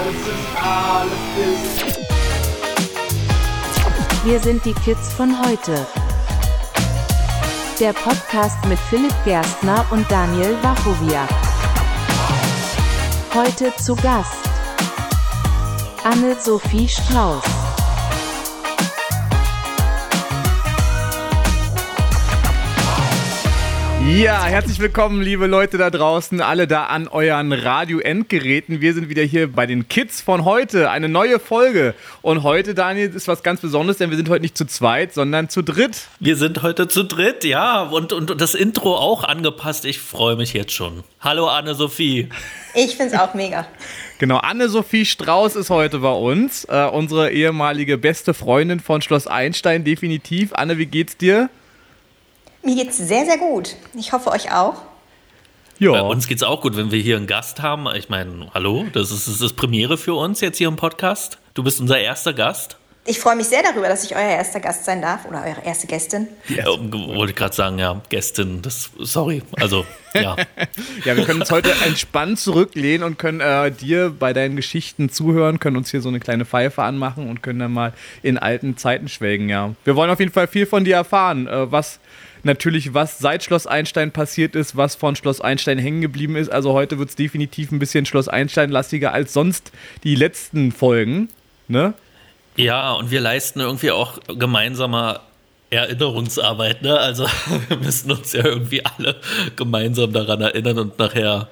alles ist, alles ist. Wir sind die Kids von heute. Der Podcast mit Philipp Gerstner und Daniel Wachowiak. Heute zu Gast Anne-Sophie Strauß. Ja, herzlich willkommen, liebe Leute da draußen, alle da an euren Radio-Endgeräten. Wir sind wieder hier bei den Kids von heute, eine neue Folge. Und heute, Daniel, ist was ganz Besonderes, denn wir sind heute nicht zu zweit, sondern zu dritt. Wir sind heute zu dritt, ja, und, und das Intro auch angepasst. Ich freue mich jetzt schon. Hallo, Anne-Sophie. Ich finde es auch mega. Genau, Anne-Sophie Strauß ist heute bei uns, äh, unsere ehemalige beste Freundin von Schloss Einstein, definitiv. Anne, wie geht's dir? Mir geht's sehr, sehr gut. Ich hoffe euch auch. Ja. Bei uns geht's auch gut, wenn wir hier einen Gast haben. Ich meine, hallo, das ist, das ist Premiere für uns jetzt hier im Podcast. Du bist unser erster Gast. Ich freue mich sehr darüber, dass ich euer erster Gast sein darf oder eure erste Gästin. Ja, wollte gerade sagen, ja, Gästin, das, sorry, also, ja. ja, wir können uns heute entspannt zurücklehnen und können äh, dir bei deinen Geschichten zuhören, können uns hier so eine kleine Pfeife anmachen und können dann mal in alten Zeiten schwelgen, ja. Wir wollen auf jeden Fall viel von dir erfahren, äh, was natürlich, was seit Schloss Einstein passiert ist, was von Schloss Einstein hängen geblieben ist. Also heute wird es definitiv ein bisschen Schloss Einstein-lastiger als sonst die letzten Folgen. Ne? Ja, und wir leisten irgendwie auch gemeinsamer Erinnerungsarbeit. Ne? Also wir müssen uns ja irgendwie alle gemeinsam daran erinnern und nachher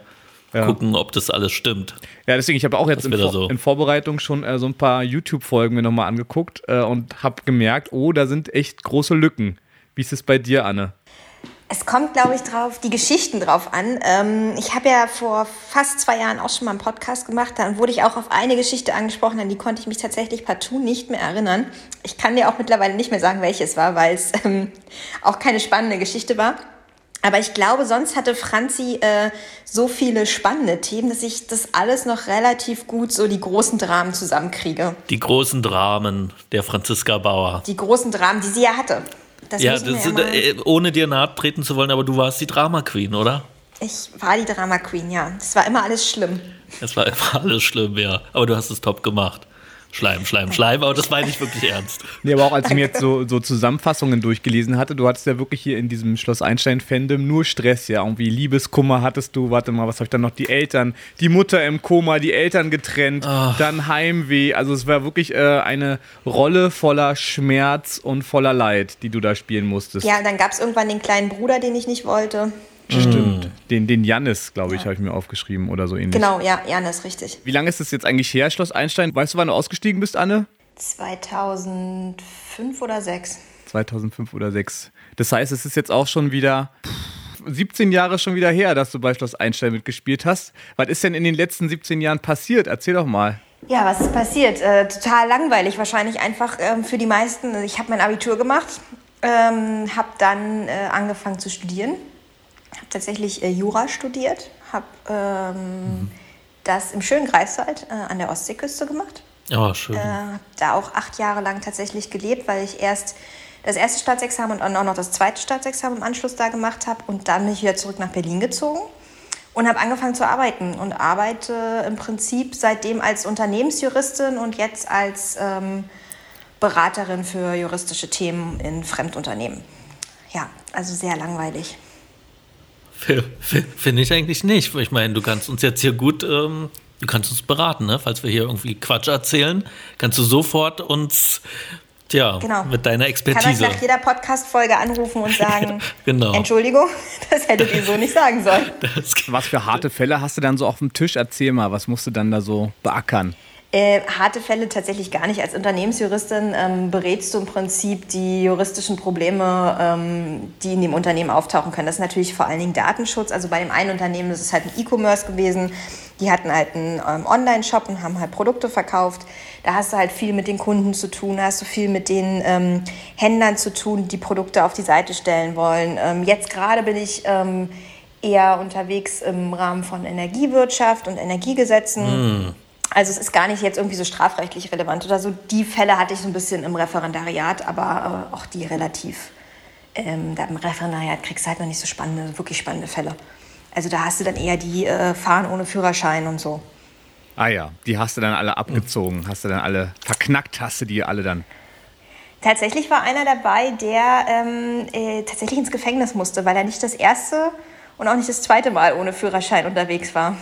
ja. gucken, ob das alles stimmt. Ja, deswegen, ich habe auch jetzt in, Vor so. in, Vorbereitung schon äh, so ein paar YouTube-Folgen mir nochmal angeguckt äh, und habe gemerkt, oh, da sind echt große Lücken. Wie ist es bei dir, Anne? Es kommt, glaube ich, drauf, die Geschichten drauf an. Ähm, ich habe ja vor fast zwei Jahren auch schon mal einen Podcast gemacht. Dann wurde ich auch auf eine Geschichte angesprochen, an die konnte ich mich tatsächlich partout nicht mehr erinnern. Ich kann dir auch mittlerweile nicht mehr sagen, welche es war, weil es ähm, auch keine spannende Geschichte war. Aber ich glaube, sonst hatte Franzi äh, so viele spannende Themen, dass ich das alles noch relativ gut so die großen Dramen zusammenkriege. Die großen Dramen der Franziska Bauer. Die großen Dramen, die sie ja hatte. Das ja, das, ja äh, ohne dir nahe treten zu wollen, aber du warst die Drama Queen, oder? Ich war die Drama Queen, ja. Es war immer alles schlimm. Es war immer alles schlimm, ja. Aber du hast es top gemacht. Schleim, Schleim, Schleim, aber das meine ich wirklich ernst. Nee, aber auch als ich mir jetzt so, so Zusammenfassungen durchgelesen hatte, du hattest ja wirklich hier in diesem Schloss Einstein-Fandom nur Stress, ja. Irgendwie Liebeskummer hattest du, warte mal, was habe ich dann noch? Die Eltern, die Mutter im Koma, die Eltern getrennt, Ach. dann Heimweh. Also es war wirklich äh, eine Rolle voller Schmerz und voller Leid, die du da spielen musstest. Ja, dann gab es irgendwann den kleinen Bruder, den ich nicht wollte. Stimmt. Mm. Den, den Jannis, glaube ich, ja. habe ich mir aufgeschrieben oder so ähnlich. Genau, ja, Jannis, richtig. Wie lange ist das jetzt eigentlich her, Schloss Einstein? Weißt du, wann du ausgestiegen bist, Anne? 2005 oder 6. 2005 oder 6. Das heißt, es ist jetzt auch schon wieder 17 Jahre schon wieder her, dass du bei Schloss Einstein mitgespielt hast. Was ist denn in den letzten 17 Jahren passiert? Erzähl doch mal. Ja, was ist passiert? Äh, total langweilig wahrscheinlich einfach ähm, für die meisten. Ich habe mein Abitur gemacht, ähm, habe dann äh, angefangen zu studieren habe tatsächlich äh, Jura studiert, habe ähm, mhm. das im schönen Greifswald äh, an der Ostseeküste gemacht. Oh, schön. Äh, da auch acht Jahre lang tatsächlich gelebt, weil ich erst das erste Staatsexamen und auch noch das zweite Staatsexamen im Anschluss da gemacht habe. Und dann bin ich wieder zurück nach Berlin gezogen und habe angefangen zu arbeiten und arbeite im Prinzip seitdem als Unternehmensjuristin und jetzt als ähm, Beraterin für juristische Themen in Fremdunternehmen. Ja, also sehr langweilig. Finde ich eigentlich nicht. Ich meine, du kannst uns jetzt hier gut, ähm, du kannst uns beraten, ne? falls wir hier irgendwie Quatsch erzählen, kannst du sofort uns Tja, genau. mit deiner Expertise. Ich kann euch nach jeder Podcast-Folge anrufen und sagen, genau. Entschuldigung, das hättet ihr so nicht sagen sollen. Das was für harte Fälle hast du dann so auf dem Tisch? Erzähl mal, was musst du dann da so beackern? Äh, harte Fälle tatsächlich gar nicht. Als Unternehmensjuristin ähm, berätst du im Prinzip die juristischen Probleme, ähm, die in dem Unternehmen auftauchen können. Das ist natürlich vor allen Dingen Datenschutz. Also bei dem einen Unternehmen ist halt ein E-Commerce gewesen. Die hatten halt einen ähm, Online-Shop und haben halt Produkte verkauft. Da hast du halt viel mit den Kunden zu tun, da hast du viel mit den ähm, Händlern zu tun, die Produkte auf die Seite stellen wollen. Ähm, jetzt gerade bin ich ähm, eher unterwegs im Rahmen von Energiewirtschaft und Energiegesetzen. Mm also es ist gar nicht jetzt irgendwie so strafrechtlich relevant oder so. Die Fälle hatte ich so ein bisschen im Referendariat, aber äh, auch die relativ. Ähm, da Im Referendariat kriegst du halt noch nicht so spannende, wirklich spannende Fälle. Also da hast du dann eher die äh, Fahren ohne Führerschein und so. Ah ja, die hast du dann alle abgezogen, hast du dann alle verknackt, hast du die alle dann. Tatsächlich war einer dabei, der ähm, äh, tatsächlich ins Gefängnis musste, weil er nicht das erste und auch nicht das zweite Mal ohne Führerschein unterwegs war.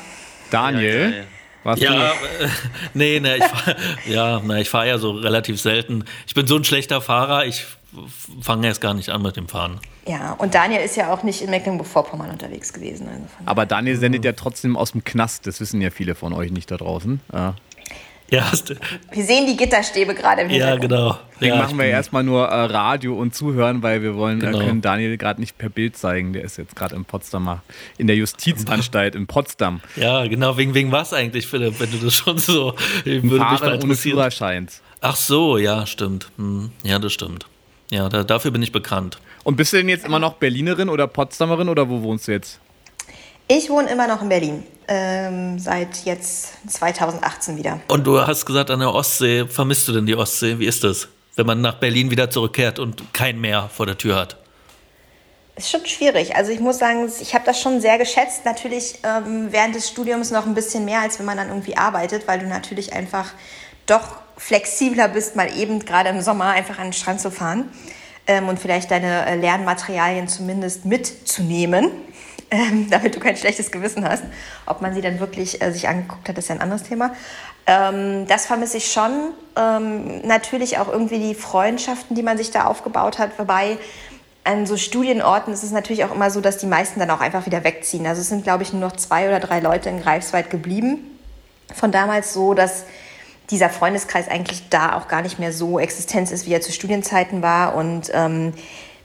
Daniel, Ja, ja, warst Ja, du? äh, nee, nee, ich fahre ja, ich fahr ja so relativ selten. Ich bin so ein schlechter Fahrer, ich fange erst gar nicht an mit dem Fahren. Ja, und Daniel ist ja auch nicht in Mecklenburg-Vorpommern unterwegs gewesen. Also Aber Daniel sendet ja trotzdem aus dem Knast, das wissen ja viele von euch nicht da draußen. Ja. Ja, wir sehen die Gitterstäbe gerade im ja Hintergrund. genau. Deswegen ja, machen wir erstmal nur äh, Radio und Zuhören, weil wir wollen, Genau. äh, können Daniel gerade nicht per Bild zeigen. Der ist jetzt gerade in Potsdamer, in der Justizanstalt in Potsdam. Ja, genau, wegen, wegen was eigentlich, Philipp, wenn du das schon so. Würde mich mal Fahren ohne. Führerschein. Ach so, ja, stimmt. Hm, ja, das stimmt. Ja, da, dafür bin ich bekannt. Und bist du denn jetzt immer noch Berlinerin oder Potsdamerin oder wo wohnst du jetzt? Ich wohne immer noch in Berlin. Ähm, seit jetzt 2018 wieder. Und du hast gesagt, an der Ostsee, vermisst du denn die Ostsee? Wie ist das, wenn man nach Berlin wieder zurückkehrt und kein Meer vor der Tür hat? Ist schon schwierig. Also ich muss sagen, ich habe das schon sehr geschätzt. Natürlich ähm, während des Studiums noch ein bisschen mehr, als wenn man dann irgendwie arbeitet, weil du natürlich einfach doch flexibler bist, mal eben gerade im Sommer einfach an den Strand zu fahren ähm, und vielleicht deine äh, Lernmaterialien zumindest mitzunehmen, ähm, damit du kein schlechtes Gewissen hast. Ob man sie dann wirklich äh, sich angeguckt hat, ist ja ein anderes Thema. Ähm, das vermisse ich schon. Ähm, natürlich auch irgendwie die Freundschaften, die man sich da aufgebaut hat, wobei an so Studienorten ist es natürlich auch immer so, dass die meisten dann auch einfach wieder wegziehen. Also es sind, glaube ich, nur noch zwei oder drei Leute in Greifswald geblieben. Von damals so, dass dieser Freundeskreis eigentlich da auch gar nicht mehr so Existenz ist, wie er zu Studienzeiten war. Und ähm,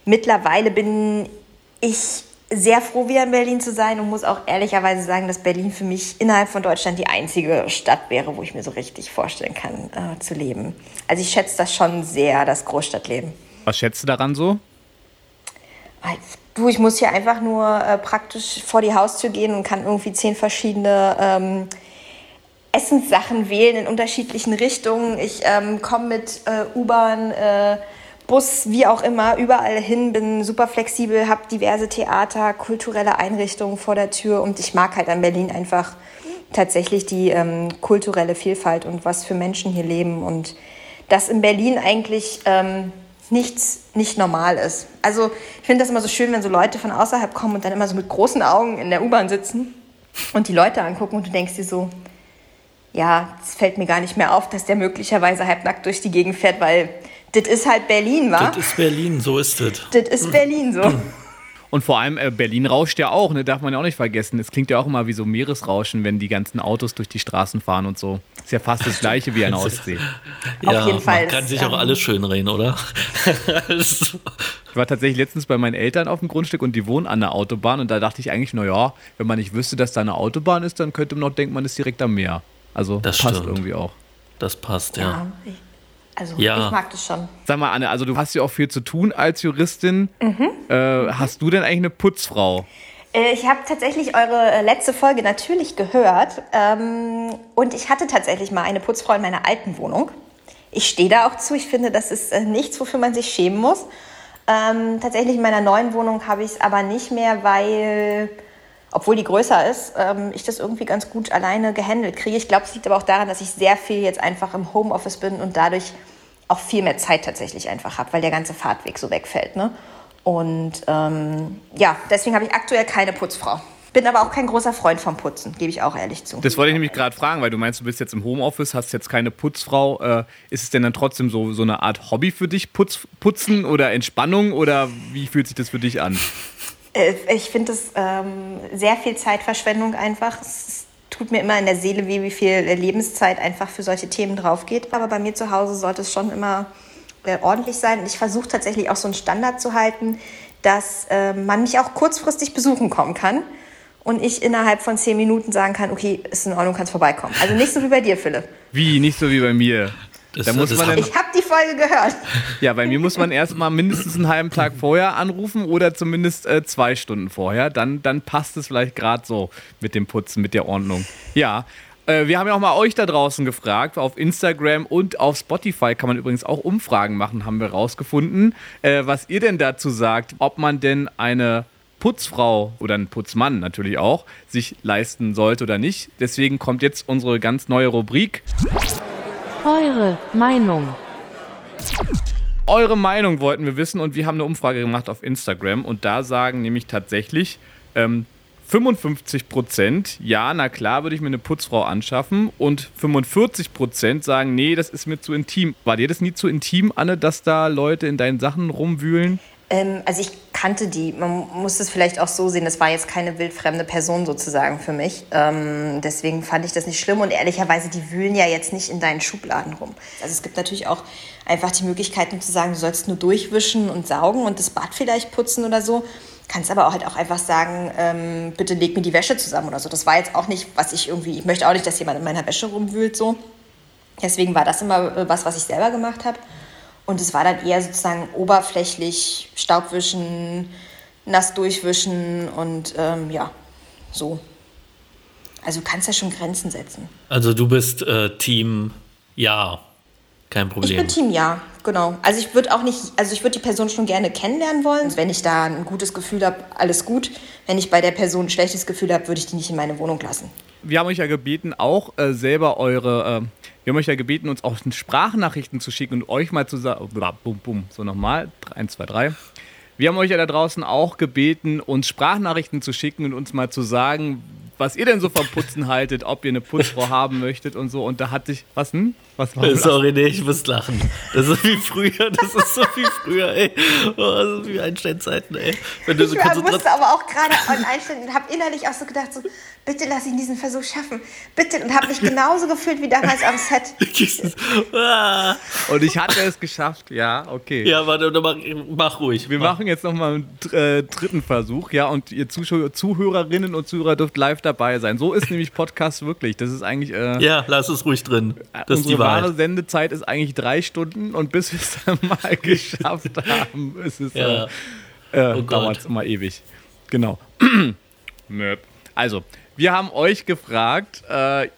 mittlerweile bin ich sehr froh, wieder in Berlin zu sein und muss auch ehrlicherweise sagen, dass Berlin für mich innerhalb von Deutschland die einzige Stadt wäre, wo ich mir so richtig vorstellen kann, äh, zu leben. Also ich schätze das schon sehr, das Großstadtleben. Was schätzt du daran so? Du, ich muss hier einfach nur äh, praktisch vor die Haustür gehen und kann irgendwie zehn verschiedene ähm, Essenssachen wählen in unterschiedlichen Richtungen. Ich ähm, komme mit äh, U-Bahn, äh, Bus, wie auch immer, überall hin, bin super flexibel, habe diverse Theater, kulturelle Einrichtungen vor der Tür und ich mag halt an Berlin einfach tatsächlich die ähm, kulturelle Vielfalt und was für Menschen hier leben und dass in Berlin eigentlich ähm, nichts nicht normal ist. Also ich finde das immer so schön, wenn so Leute von außerhalb kommen und dann immer so mit großen Augen in der U-Bahn sitzen und die Leute angucken und du denkst dir so, ja, es fällt mir gar nicht mehr auf, dass der möglicherweise halbnackt durch die Gegend fährt, weil das ist halt Berlin, wa? Das ist Berlin, so ist es. Das ist Berlin so. Und vor allem, äh, Berlin rauscht ja auch, ne? darf man ja auch nicht vergessen. Es klingt ja auch immer wie so Meeresrauschen, wenn die ganzen Autos durch die Straßen fahren und so. Ist ja fast das gleiche wie der Ostsee. Auf ja, jeden Fall, Man kann das, sich auch ähm, alles schönreden, oder? Das- Ich war tatsächlich letztens bei meinen Eltern auf dem Grundstück und die wohnen an der Autobahn und da dachte ich eigentlich, naja, wenn man nicht wüsste, dass da eine Autobahn ist, dann könnte man noch denken, man ist direkt am Meer. Also Das passt stimmt. irgendwie auch. das passt, ja. Ja, also Ja. ich mag das schon. Sag mal, Anne, also du hast ja auch viel zu tun als Juristin. Äh, hast du denn eigentlich eine Putzfrau? Äh, Ich habe tatsächlich eure äh, letzte Folge natürlich gehört ähm, und ich hatte tatsächlich mal eine Putzfrau in meiner alten Wohnung. Ich stehe da auch zu. Ich finde, das ist äh, nichts, wofür man sich schämen muss. Ähm, tatsächlich in meiner neuen Wohnung habe ich es aber nicht mehr, weil, obwohl die größer ist, ähm, ich das irgendwie ganz gut alleine gehandelt kriege. Ich glaube, es liegt aber auch daran, dass ich sehr viel jetzt einfach im Homeoffice bin und dadurch auch viel mehr Zeit tatsächlich einfach habe, weil der ganze Fahrtweg so wegfällt. Ne? Und ähm, ja, deswegen habe ich aktuell keine Putzfrau. Bin aber auch kein großer Freund vom Putzen, gebe ich auch ehrlich zu. Das wollte ich nämlich gerade fragen, weil du meinst, du bist jetzt im Homeoffice, hast jetzt keine Putzfrau. Äh, ist es denn dann trotzdem so, so eine Art Hobby für dich, Putz, Putzen oder Entspannung oder wie fühlt sich das für dich an? Äh, Ich finde es ähm, sehr viel Zeitverschwendung einfach. Es tut mir immer in der Seele weh, wie viel Lebenszeit einfach für solche Themen drauf geht. Aber bei mir zu Hause sollte es schon immer äh, ordentlich sein. Ich versuche tatsächlich auch so einen Standard zu halten, dass äh, man mich auch kurzfristig besuchen kommen kann. Und ich innerhalb von zehn Minuten sagen kann, okay, ist in Ordnung, kannst vorbeikommen. Also nicht so wie bei dir, Philipp. Wie, nicht so wie bei mir. Das- da muss man hab dann, Ich habe die Folge gehört. ja, bei mir muss man erst mal mindestens einen halben Tag vorher anrufen oder zumindest äh, zwei Stunden vorher. Dann, dann passt es vielleicht gerade so mit dem Putzen, mit der Ordnung. Ja. äh, Wir haben ja auch mal euch da draußen gefragt. Auf Instagram und auf Spotify kann man übrigens auch Umfragen machen, haben wir rausgefunden. Äh, was ihr denn dazu sagt, ob man denn eine Putzfrau oder ein Putzmann natürlich auch sich leisten sollte oder nicht. Deswegen kommt jetzt unsere ganz neue Rubrik. Eure Meinung. Eure Meinung wollten wir wissen und wir haben eine Umfrage gemacht auf Instagram und da sagen nämlich tatsächlich ähm, 55 Prozent, ja, na klar, würde ich mir eine Putzfrau anschaffen. Und 45 Prozent sagen, nee, das ist mir zu intim. War dir das nie zu intim, Anne, dass da Leute in deinen Sachen rumwühlen? Ähm, also ich kannte die. Man muss es vielleicht auch so sehen, das war jetzt keine wildfremde Person sozusagen für mich. Ähm, deswegen fand ich das nicht schlimm. Und ehrlicherweise, die wühlen ja jetzt nicht in deinen Schubladen rum. Also es gibt natürlich auch einfach die Möglichkeit, zu sagen, du sollst nur durchwischen und saugen und das Bad vielleicht putzen oder so kannst aber auch halt auch einfach sagen, ähm, bitte leg mir die Wäsche zusammen oder so. Das war jetzt auch nicht, was ich irgendwie, ich möchte auch nicht, dass jemand in meiner Wäsche rumwühlt so. Deswegen war das immer äh, was, was ich selber gemacht habe. Und es war dann eher sozusagen oberflächlich Staubwischen, nass durchwischen und ähm, ja, so. Also du kannst ja schon Grenzen setzen. Also du bist äh, Team Ja. Kein Problem. Ich bin Team Ja, genau. Also ich würde auch nicht, also ich würde die Person schon gerne kennenlernen wollen. Wenn ich da ein gutes Gefühl habe, alles gut. Wenn ich bei der Person ein schlechtes Gefühl habe, würde ich die nicht in meine Wohnung lassen. Wir haben euch ja gebeten, auch äh, selber eure, äh, wir haben euch ja gebeten, uns auch Sprachnachrichten zu schicken und euch mal zu sagen, bum, bum, so nochmal, eins, zwei, drei. Wir haben euch ja da draußen auch gebeten, uns Sprachnachrichten zu schicken und uns mal zu sagen, was ihr denn so vom Putzen haltet, ob ihr eine Putzfrau haben möchtet und so. Und da hatte ich, was denn? Was war Sorry, nee, ich muss lachen. Das ist wie früher, das ist so wie früher, ey. Oh, das ist wie Einsteinzeiten, ey. Wenn du so ich musste aber auch gerade an Einstein und habe innerlich auch so gedacht, so, bitte lass ihn diesen Versuch schaffen. Bitte. Und habe mich genauso gefühlt wie damals am Set. und ich hatte es geschafft, ja, okay. Ja, warte, mach, mach ruhig. Wir mach. machen jetzt nochmal einen äh, dritten Versuch, ja, und ihr Zuschauer, Zuhörerinnen und Zuhörer dürft live dabei sein. So ist nämlich Podcast wirklich. Das ist eigentlich. Äh, ja, lass es ruhig drin. Das ist die wahre Sendezeit ist eigentlich drei Stunden und bis wir es dann mal geschafft haben, ist es. Ja. Äh, oh dauert es immer ewig. Genau. also, wir haben euch gefragt, äh,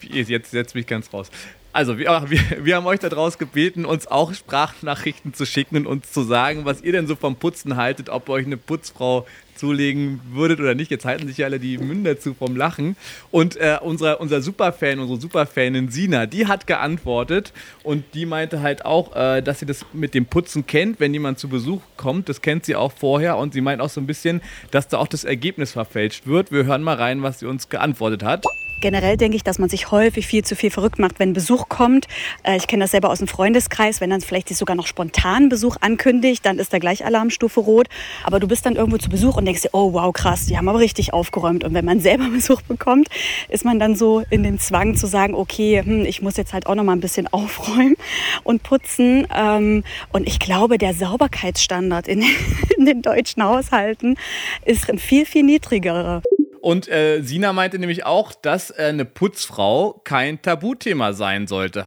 jetzt setzt mich ganz raus. Also, wir, wir, wir, haben euch daraus gebeten, uns auch Sprachnachrichten zu schicken und uns zu sagen, was ihr denn so vom Putzen haltet, ob euch eine Putzfrau zulegen würdet oder nicht. Jetzt halten sich ja alle die Münder zu vom Lachen. Und äh, unser, unser Superfan, unsere Superfanin Sina, die hat geantwortet und die meinte halt auch, äh, dass sie das mit dem Putzen kennt, wenn jemand zu Besuch kommt. Das kennt sie auch vorher und sie meint auch so ein bisschen, dass da auch das Ergebnis verfälscht wird. Wir hören mal rein, was sie uns geantwortet hat. Generell denke ich, dass man sich häufig viel zu viel verrückt macht, wenn Besuch kommt. Äh, ich kenne das selber aus dem Freundeskreis, wenn dann vielleicht sich sogar noch spontan Besuch ankündigt, dann ist da gleich Alarmstufe rot. Aber du bist dann irgendwo zu Besuch und denkst dir, oh wow, krass, die haben aber richtig aufgeräumt. Und wenn man selber Besuch bekommt, ist man dann so in dem Zwang zu sagen, okay, hm, ich muss jetzt halt auch noch mal ein bisschen aufräumen und putzen. Ähm, und ich glaube, der Sauberkeitsstandard in, in den deutschen Haushalten ist ein viel, viel niedrigerer. Und äh, Sina meinte nämlich auch, dass äh, eine Putzfrau kein Tabuthema sein sollte.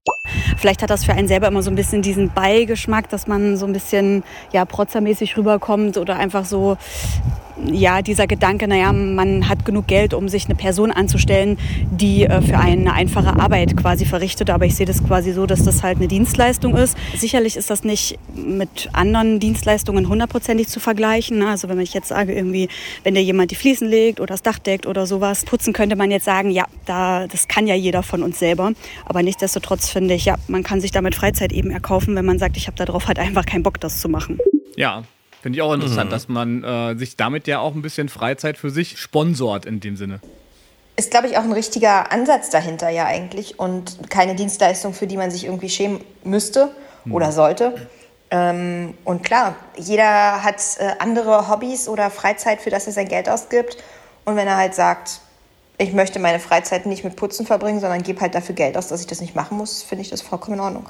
Vielleicht hat das für einen selber immer so ein bisschen diesen Beigeschmack, dass man so ein bisschen ja, protzermäßig rüberkommt oder einfach so ja, dieser Gedanke, naja, man hat genug Geld, um sich eine Person anzustellen, die äh, für eine einfache Arbeit quasi verrichtet. Aber ich sehe das quasi so, dass das halt eine Dienstleistung ist. Sicherlich ist das nicht mit anderen Dienstleistungen hundertprozentig zu vergleichen. Ne? Also wenn ich jetzt sage, irgendwie, wenn dir jemand die Fliesen legt oder das Dach deckt oder sowas, putzen könnte man jetzt sagen, ja, da, das kann ja jeder von uns selber. Aber nichtsdestotrotz finde ich, ja, man kann sich damit Freizeit eben erkaufen, wenn man sagt, ich habe darauf halt einfach keinen Bock, das zu machen. Ja, Finde ich auch interessant, mhm. dass man äh, sich damit ja auch ein bisschen Freizeit für sich sponsort in dem Sinne. Ist, glaube ich, auch ein richtiger Ansatz dahinter ja eigentlich und keine Dienstleistung, für die man sich irgendwie schämen müsste mhm. oder sollte. Ähm, und klar, jeder hat äh, andere Hobbys oder Freizeit, für das er sein Geld ausgibt. Und wenn er halt sagt, ich möchte meine Freizeit nicht mit Putzen verbringen, sondern gebe halt dafür Geld aus, dass ich das nicht machen muss, finde ich das vollkommen in Ordnung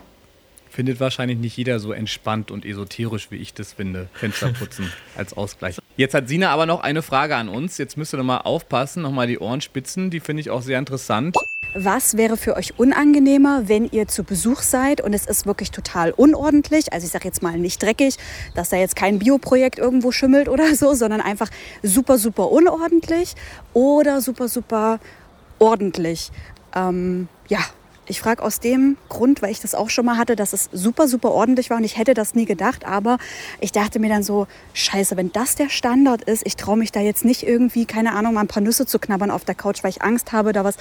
findet wahrscheinlich nicht jeder so entspannt und esoterisch, wie ich das finde. Fensterputzen als Ausgleich. Jetzt hat Sina aber noch eine Frage an uns. Jetzt müsst ihr noch mal aufpassen, noch mal die Ohren spitzen. Die finde ich auch sehr interessant. Was wäre für euch unangenehmer, wenn ihr zu Besuch seid und es ist wirklich total unordentlich? Also ich sage jetzt mal nicht dreckig, dass da jetzt kein Bioprojekt irgendwo schimmelt oder so, sondern einfach super, super unordentlich oder super, super ordentlich. Ähm, ja, Ich frage aus dem Grund, weil ich das auch schon mal hatte, dass es super, super ordentlich war und ich hätte das nie gedacht. Aber ich dachte mir dann so, scheiße, wenn das der Standard ist, ich traue mich da jetzt nicht irgendwie, keine Ahnung, mal ein paar Nüsse zu knabbern auf der Couch, weil ich Angst habe, da was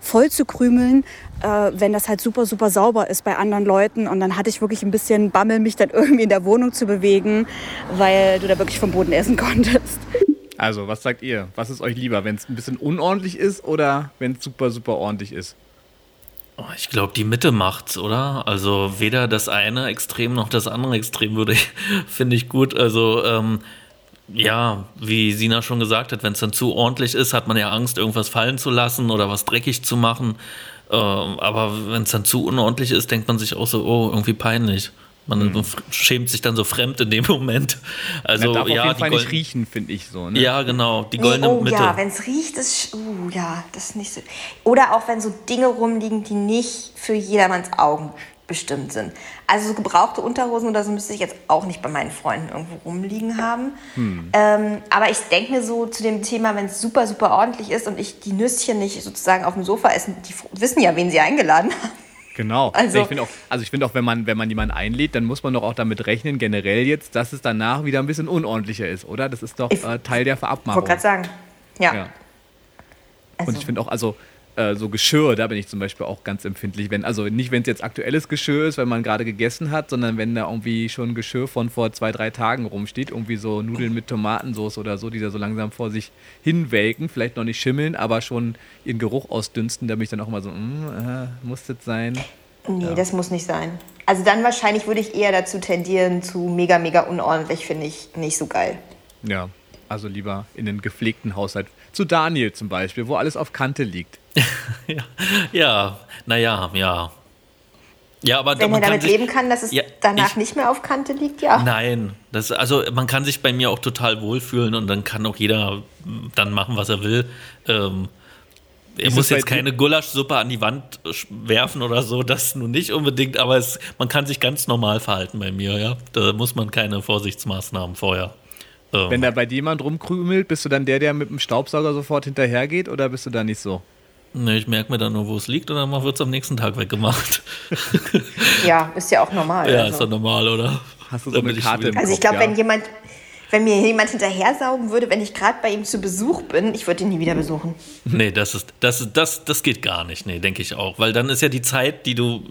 voll zu krümeln, äh, wenn das halt super, super sauber ist bei anderen Leuten. Und dann hatte ich wirklich ein bisschen Bammel, mich dann irgendwie in der Wohnung zu bewegen, weil du da wirklich vom Boden essen konntest. Also, was sagt ihr? Was ist euch lieber, wenn es ein bisschen unordentlich ist oder wenn es super, super ordentlich ist? Oh, ich glaube, die Mitte macht's, oder? Also weder das eine Extrem noch das andere Extrem würde ich, finde ich gut. Also ähm, ja, wie Sina schon gesagt hat, wenn es dann zu ordentlich ist, hat man ja Angst, irgendwas fallen zu lassen oder was dreckig zu machen. Äh, aber wenn es dann zu unordentlich ist, denkt man sich auch so, oh, irgendwie peinlich. Man mhm. schämt sich dann so fremd in dem Moment. Also Man darf ja, auf jeden Fall nicht riechen, finde ich so. Ne? Ja, genau, die goldene nee, oh, Mitte. Ja, wenn es riecht, ist uh, ja, das ist nicht so. Oder auch wenn so Dinge rumliegen, die nicht für jedermanns Augen bestimmt sind. Also so gebrauchte Unterhosen oder so müsste ich jetzt auch nicht bei meinen Freunden irgendwo rumliegen haben. Hm. Ähm, aber ich denke mir so zu dem Thema, wenn es super, super ordentlich ist und ich die Nüsschen nicht sozusagen auf dem Sofa essen, die wissen ja, wen sie eingeladen haben. Genau. Also ich finde auch, also ich auch, wenn man, wenn man jemanden einlädt, dann muss man doch auch damit rechnen, generell jetzt, dass es danach wieder ein bisschen unordentlicher ist, oder? Das ist doch äh, Teil der Verabmachung. Ich wollte gerade sagen. Ja. ja. Also. Und ich finde auch, also äh, so Geschirr, da bin ich zum Beispiel auch ganz empfindlich. Wenn, also nicht, wenn es jetzt aktuelles Geschirr ist, wenn man gerade gegessen hat, sondern wenn da irgendwie schon Geschirr von vor zwei, drei Tagen rumsteht, irgendwie so Nudeln mit Tomatensauce oder so, die da so langsam vor sich hinwelken, vielleicht noch nicht schimmeln, aber schon ihren Geruch ausdünsten, da bin ich dann auch mal so, mm, äh, muss das sein? Nee, ja. das muss nicht sein. Also dann wahrscheinlich würde ich eher dazu tendieren, zu mega, mega unordentlich, finde ich nicht so geil. Ja, also lieber in den gepflegten Haushalt. Zu Daniel zum Beispiel, wo alles auf Kante liegt. ja, naja, ja. Ja, aber Wenn er damit sich, leben kann, dass es ja, danach ich, nicht mehr auf Kante liegt, ja. Nein, das, also man kann sich bei mir auch total wohlfühlen und dann kann auch jeder dann machen, was er will. Ähm, er muss jetzt keine Gulaschsuppe an die Wand werfen oder so, das nun nicht unbedingt, aber es, man kann sich ganz normal verhalten bei mir, ja. Da muss man keine Vorsichtsmaßnahmen vorher. Ähm. Wenn da bei dir jemand rumkrümelt, bist du dann der, der mit dem Staubsauger sofort hinterhergeht oder bist du da nicht so? Ne, ich merke mir dann nur, wo es liegt und dann wird es am nächsten Tag weggemacht. ja, ist ja auch normal. Ja, also. ist doch normal, oder? Hast du so eine Karte ich Also ich glaube, ja. wenn jemand, wenn mir jemand hinterher saugen würde, wenn ich gerade bei ihm zu Besuch bin, ich würde ihn nie wieder besuchen. Nee, das ist, das, das, das geht gar nicht, nee, denke ich auch. Weil dann ist ja die Zeit, die du,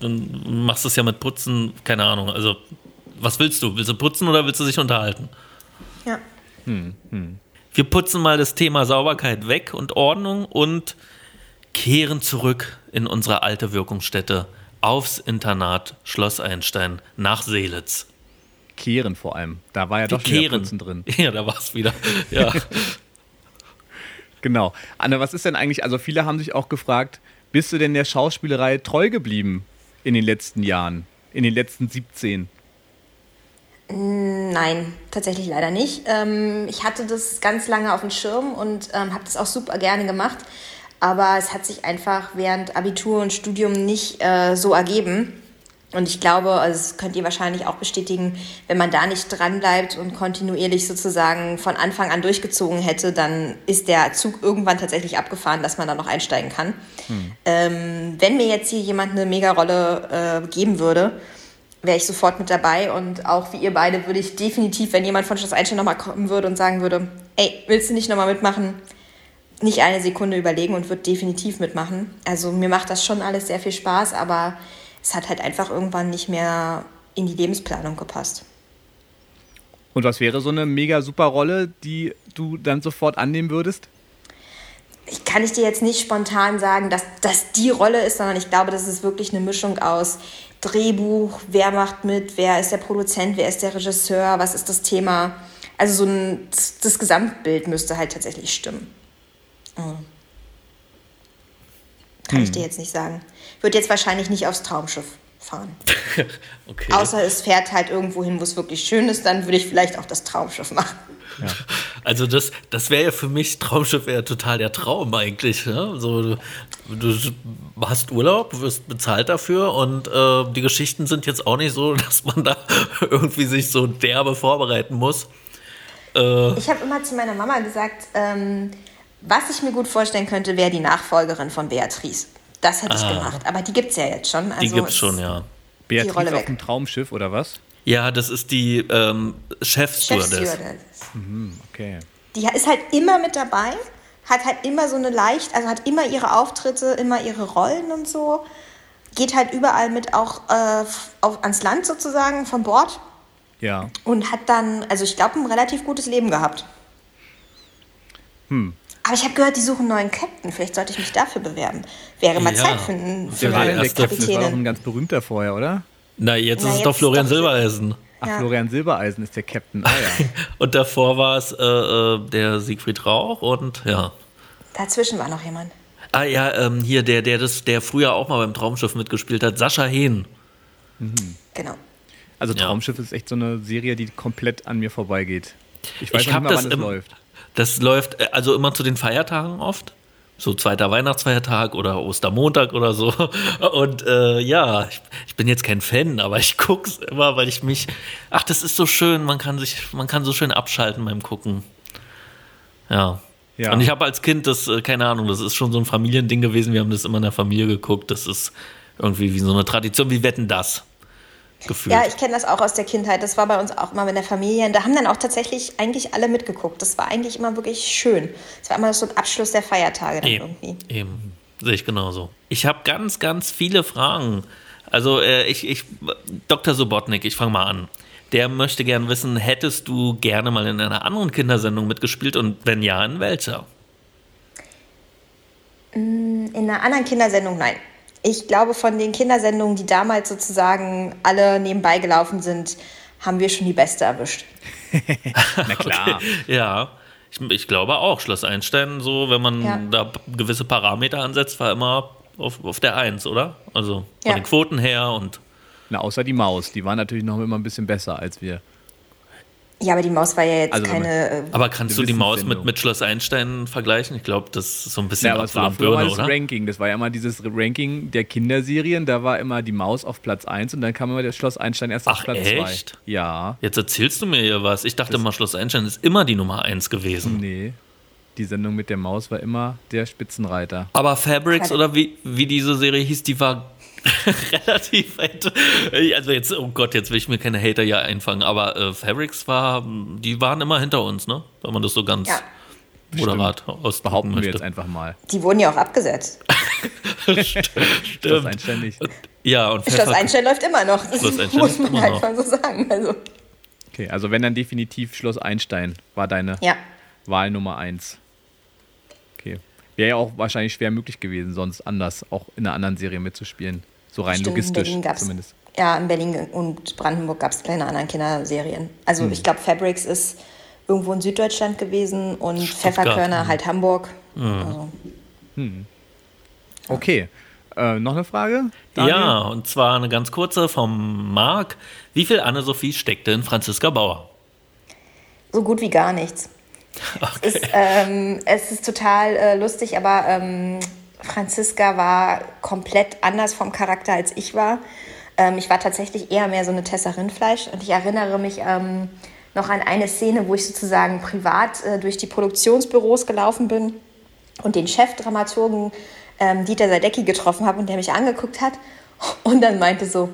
dann machst du es ja mit Putzen, keine Ahnung, also was willst du? Willst du putzen oder willst du dich unterhalten? Hm, hm. Wir putzen mal das Thema Sauberkeit weg und Ordnung und kehren zurück in unsere alte Wirkungsstätte aufs Internat Schloss Einstein nach Seelitz. Kehren vor allem. Da war ja doch schon Putzen drin. Ja, da war es wieder. Ja. genau. Anne, was ist denn eigentlich, also viele haben sich auch gefragt, bist du denn der Schauspielerei treu geblieben in den letzten Jahren, in den letzten 17? Nein, tatsächlich leider nicht. Ähm, ich hatte das ganz lange auf dem Schirm und ähm, habe das auch super gerne gemacht. Aber es hat sich einfach während Abitur und Studium nicht äh, so ergeben. Und ich glaube, also das könnt ihr wahrscheinlich auch bestätigen, wenn man da nicht dranbleibt und kontinuierlich sozusagen von Anfang an durchgezogen hätte, dann ist der Zug irgendwann tatsächlich abgefahren, dass man da noch einsteigen kann. Hm. Ähm, wenn mir jetzt hier jemand eine Mega-Rolle äh, geben würde, wäre ich sofort mit dabei. Und auch wie ihr beide würde ich definitiv, wenn jemand von Schloss Einstein nochmal kommen würde und sagen würde, ey, willst du nicht nochmal mitmachen? Nicht eine Sekunde überlegen und würde definitiv mitmachen. Also mir macht das schon alles sehr viel Spaß, aber es hat halt einfach irgendwann nicht mehr in die Lebensplanung gepasst. Und was wäre so eine mega super Rolle, die du dann sofort annehmen würdest? Ich kann ich dir jetzt nicht spontan sagen, dass das die Rolle ist, sondern ich glaube, das ist wirklich eine Mischung aus Drehbuch, wer macht mit, wer ist der Produzent, wer ist der Regisseur, was ist das Thema. Also so ein, das Gesamtbild müsste halt tatsächlich stimmen. Mhm. Kann hm. ich dir jetzt nicht sagen. Wird jetzt wahrscheinlich nicht aufs Traumschiff fahren. okay. Außer es fährt halt irgendwo hin, wo es wirklich schön ist, dann würde ich vielleicht auch das Traumschiff machen. Ja. Also das, das wäre ja für mich, Traumschiff wäre total der Traum eigentlich. Ja? So, du, du, hast Urlaub, wirst bezahlt dafür und äh, die Geschichten sind jetzt auch nicht so, dass man da irgendwie sich so derbe vorbereiten muss. Äh, ich habe immer zu meiner Mama gesagt, ähm, was ich mir gut vorstellen könnte, wäre die Nachfolgerin von Beatrice. Das hätte ich gemacht. Aber die gibt es ja jetzt schon. Also Die gibt's es- schon, ja. Beatrice Rolle auf dem Traumschiff oder was? Ja, das ist die ähm, Chefstewardess. Chefstewardess. Okay. Die ist halt immer mit dabei, hat halt immer so eine leicht, also hat immer ihre Auftritte, immer ihre Rollen und so. Geht halt überall mit auch äh, auf, ans Land sozusagen von Bord Ja. und hat dann, also ich glaube, ein relativ gutes Leben gehabt. Hm. Aber ich habe gehört, die suchen einen neuen Captain. Vielleicht sollte ich mich dafür bewerben. Wäre mal Ja. Zeit für, einen, für Der war eine denn der erste- Captain? Das war doch ein ganz berühmter vorher, oder? Na, jetzt Na, ist es jetzt doch ist Florian doch- Silbereisen. Ach, Ja. Florian Silbereisen ist der Captain. Ah ja. Und davor war es äh, äh, der Siegfried Rauch und ja. Dazwischen war noch jemand. Ah ja, ähm, hier der, der das, der früher auch mal beim Traumschiff mitgespielt hat, Sascha Hehn. Genau. Also Ja. Traumschiff ist echt so eine Serie, die komplett an mir vorbeigeht. Ich weiß Ich nicht mal, das wann es im- läuft. Das läuft äh, also immer zu den Feiertagen oft. So zweiter Weihnachtsfeiertag oder Ostermontag oder so. Und äh, ja, ich, ich bin jetzt kein Fan, aber ich guck's immer, weil ich mich. Ach, das ist so schön, man kann sich, man kann so schön abschalten beim Gucken. Ja. Ja. Und ich habe als Kind das, äh, keine Ahnung, das ist schon so ein Familiending gewesen. Wir haben das immer in der Familie geguckt. Das ist irgendwie wie so eine Tradition, wie wetten das gefühlt. Ja, ich kenne das auch aus der Kindheit. Das war bei uns auch immer mit der Familie. Und da haben dann auch tatsächlich eigentlich alle mitgeguckt. Das war eigentlich immer wirklich schön. Es war immer so ein Abschluss der Feiertage dann Eben, irgendwie. eben. Sehe ich genauso. Ich habe ganz, ganz viele Fragen. Also äh, ich, ich, Dr. Sobotnik, ich fange mal an. Der möchte gern wissen, hättest du gerne mal in einer anderen Kindersendung mitgespielt und wenn ja, in welcher? In einer anderen Kindersendung, nein. Ich glaube, von den Kindersendungen, die damals sozusagen alle nebenbei gelaufen sind, haben wir schon die beste erwischt. Na klar. Ja, ich, ich glaube auch. Schloss Einstein, so, wenn man Ja. da gewisse Parameter ansetzt, war immer auf, auf der Eins, oder? Also von Ja. den Quoten her und Na, außer die Maus. Die war natürlich noch immer ein bisschen besser als wir. Ja, aber die Maus war ja jetzt Also, keine. Äh, Aber kannst du die Maus mit, mit Schloss Einstein vergleichen? Ich glaube, das ist so ein bisschen Ja, aber es war früher das oder? Ranking. Das war ja immer dieses Ranking der Kinderserien. Da war immer die Maus auf Platz 1 und dann kam immer das Schloss Einstein erst auf Ach, Platz 2. echt? Ja. Jetzt erzählst du mir hier was. Ich dachte mal, Schloss Einstein ist immer die Nummer eins gewesen. Nee. Die Sendung mit der Maus war immer der Spitzenreiter. Aber Fabrics oder wie, wie diese Serie hieß, die war relativ weit. Also jetzt, oh Gott, jetzt will ich mir keine Hater hier einfangen. Aber äh, Fabrics war, die waren immer hinter uns, ne? Wenn man das so ganz Ja. moderat ausdrücken Behaupten wir möchte. jetzt einfach mal. die wurden ja auch abgesetzt. Schloss Stimmt. Einstein nicht. Ja, und Schloss Einstein läuft immer noch. Das Schloss muss man halt noch. mal so sagen. Also, Okay, also wenn dann definitiv Schloss Einstein war deine ja. Wahl Nummer 1. Okay. Wäre ja auch wahrscheinlich schwer möglich gewesen, sonst anders auch in einer anderen Serie mitzuspielen. So rein Stimmt, in logistisch Berlin gab's, zumindest. Ja, in Berlin und Brandenburg gab es keine anderen Kinderserien. Also Hm. ich glaube, Fabrics ist irgendwo in Süddeutschland gewesen und Pfefferkörner hm. halt Hamburg. Also, Okay. Äh, noch eine Frage? Daniel? Ja, und zwar eine ganz kurze vom Marc. Wie viel Anne-Sophie steckte in Franziska Bauer? so gut wie gar nichts. Es, ist, ähm, es ist total äh, lustig, aber ähm, Franziska war komplett anders vom Charakter als ich war. Ähm, ich war tatsächlich eher mehr so eine Tessa Rindfleisch und ich erinnere mich ähm, noch an eine Szene, wo ich sozusagen privat äh, durch die Produktionsbüros gelaufen bin und den Chefdramaturgen ähm, Dieter Sadecki getroffen habe und der mich angeguckt hat und dann meinte so,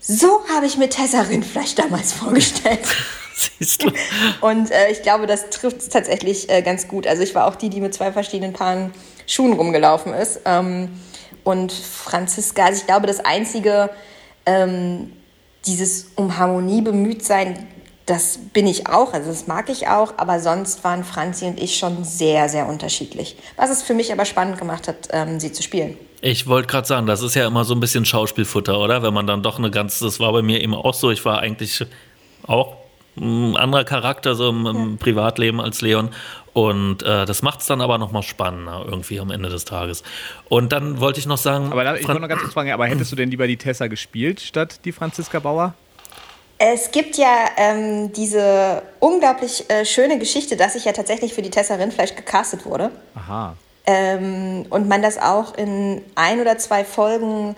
so habe ich mir Tessa Rindfleisch damals vorgestellt. Siehst du? Und äh, ich glaube, das trifft es tatsächlich äh, ganz gut. Also ich war auch die, die mit zwei verschiedenen Paaren Schuhen rumgelaufen ist. Ähm, und Franziska, also ich glaube, das Einzige, ähm, dieses um Harmonie bemüht sein, das bin ich auch, also das mag ich auch, aber sonst waren Franzi und ich schon sehr, sehr unterschiedlich. Was es für mich aber spannend gemacht hat, ähm, sie zu spielen. Ich wollte gerade sagen, das ist ja immer so ein bisschen Schauspielfutter, oder? Wenn man dann doch eine ganz, das war bei mir eben auch so, ich war eigentlich auch ein anderer Charakter so im, im Privatleben als Leon. Und äh, das macht es dann aber nochmal spannender irgendwie am Ende des Tages. Und dann wollte ich noch sagen, Aber da, ich wollte noch ganz kurz fragen, aber hättest du denn lieber die Tessa gespielt statt die Franziska Bauer? Es gibt ja ähm, diese unglaublich äh, schöne Geschichte, dass ich ja tatsächlich für die Tessa Rindfleisch gecastet wurde. Aha. Ähm, und man das auch in ein oder zwei Folgen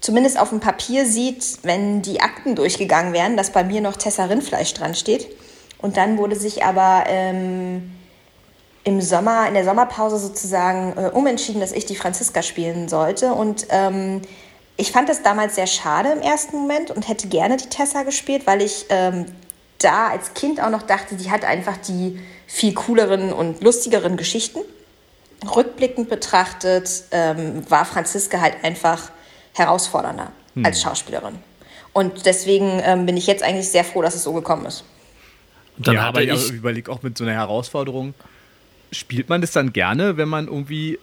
zumindest auf dem Papier sieht, wenn die Akten durchgegangen werden, dass bei mir noch Tessa Rindfleisch dran steht. Und dann wurde sich aber ähm, im Sommer, in der Sommerpause sozusagen äh, umentschieden, dass ich die Franziska spielen sollte. Und ähm, ich fand das damals sehr schade im ersten Moment und hätte gerne die Tessa gespielt, weil ich ähm, da als Kind auch noch dachte, die hat einfach die viel cooleren und lustigeren Geschichten. Rückblickend betrachtet ähm, war Franziska halt einfach herausfordernder hm. als Schauspielerin. Und deswegen ähm, bin ich jetzt eigentlich sehr froh, dass es so gekommen ist. Und dann ja, aber ich also überlege auch mit so einer Herausforderung, spielt man das dann gerne, wenn man irgendwie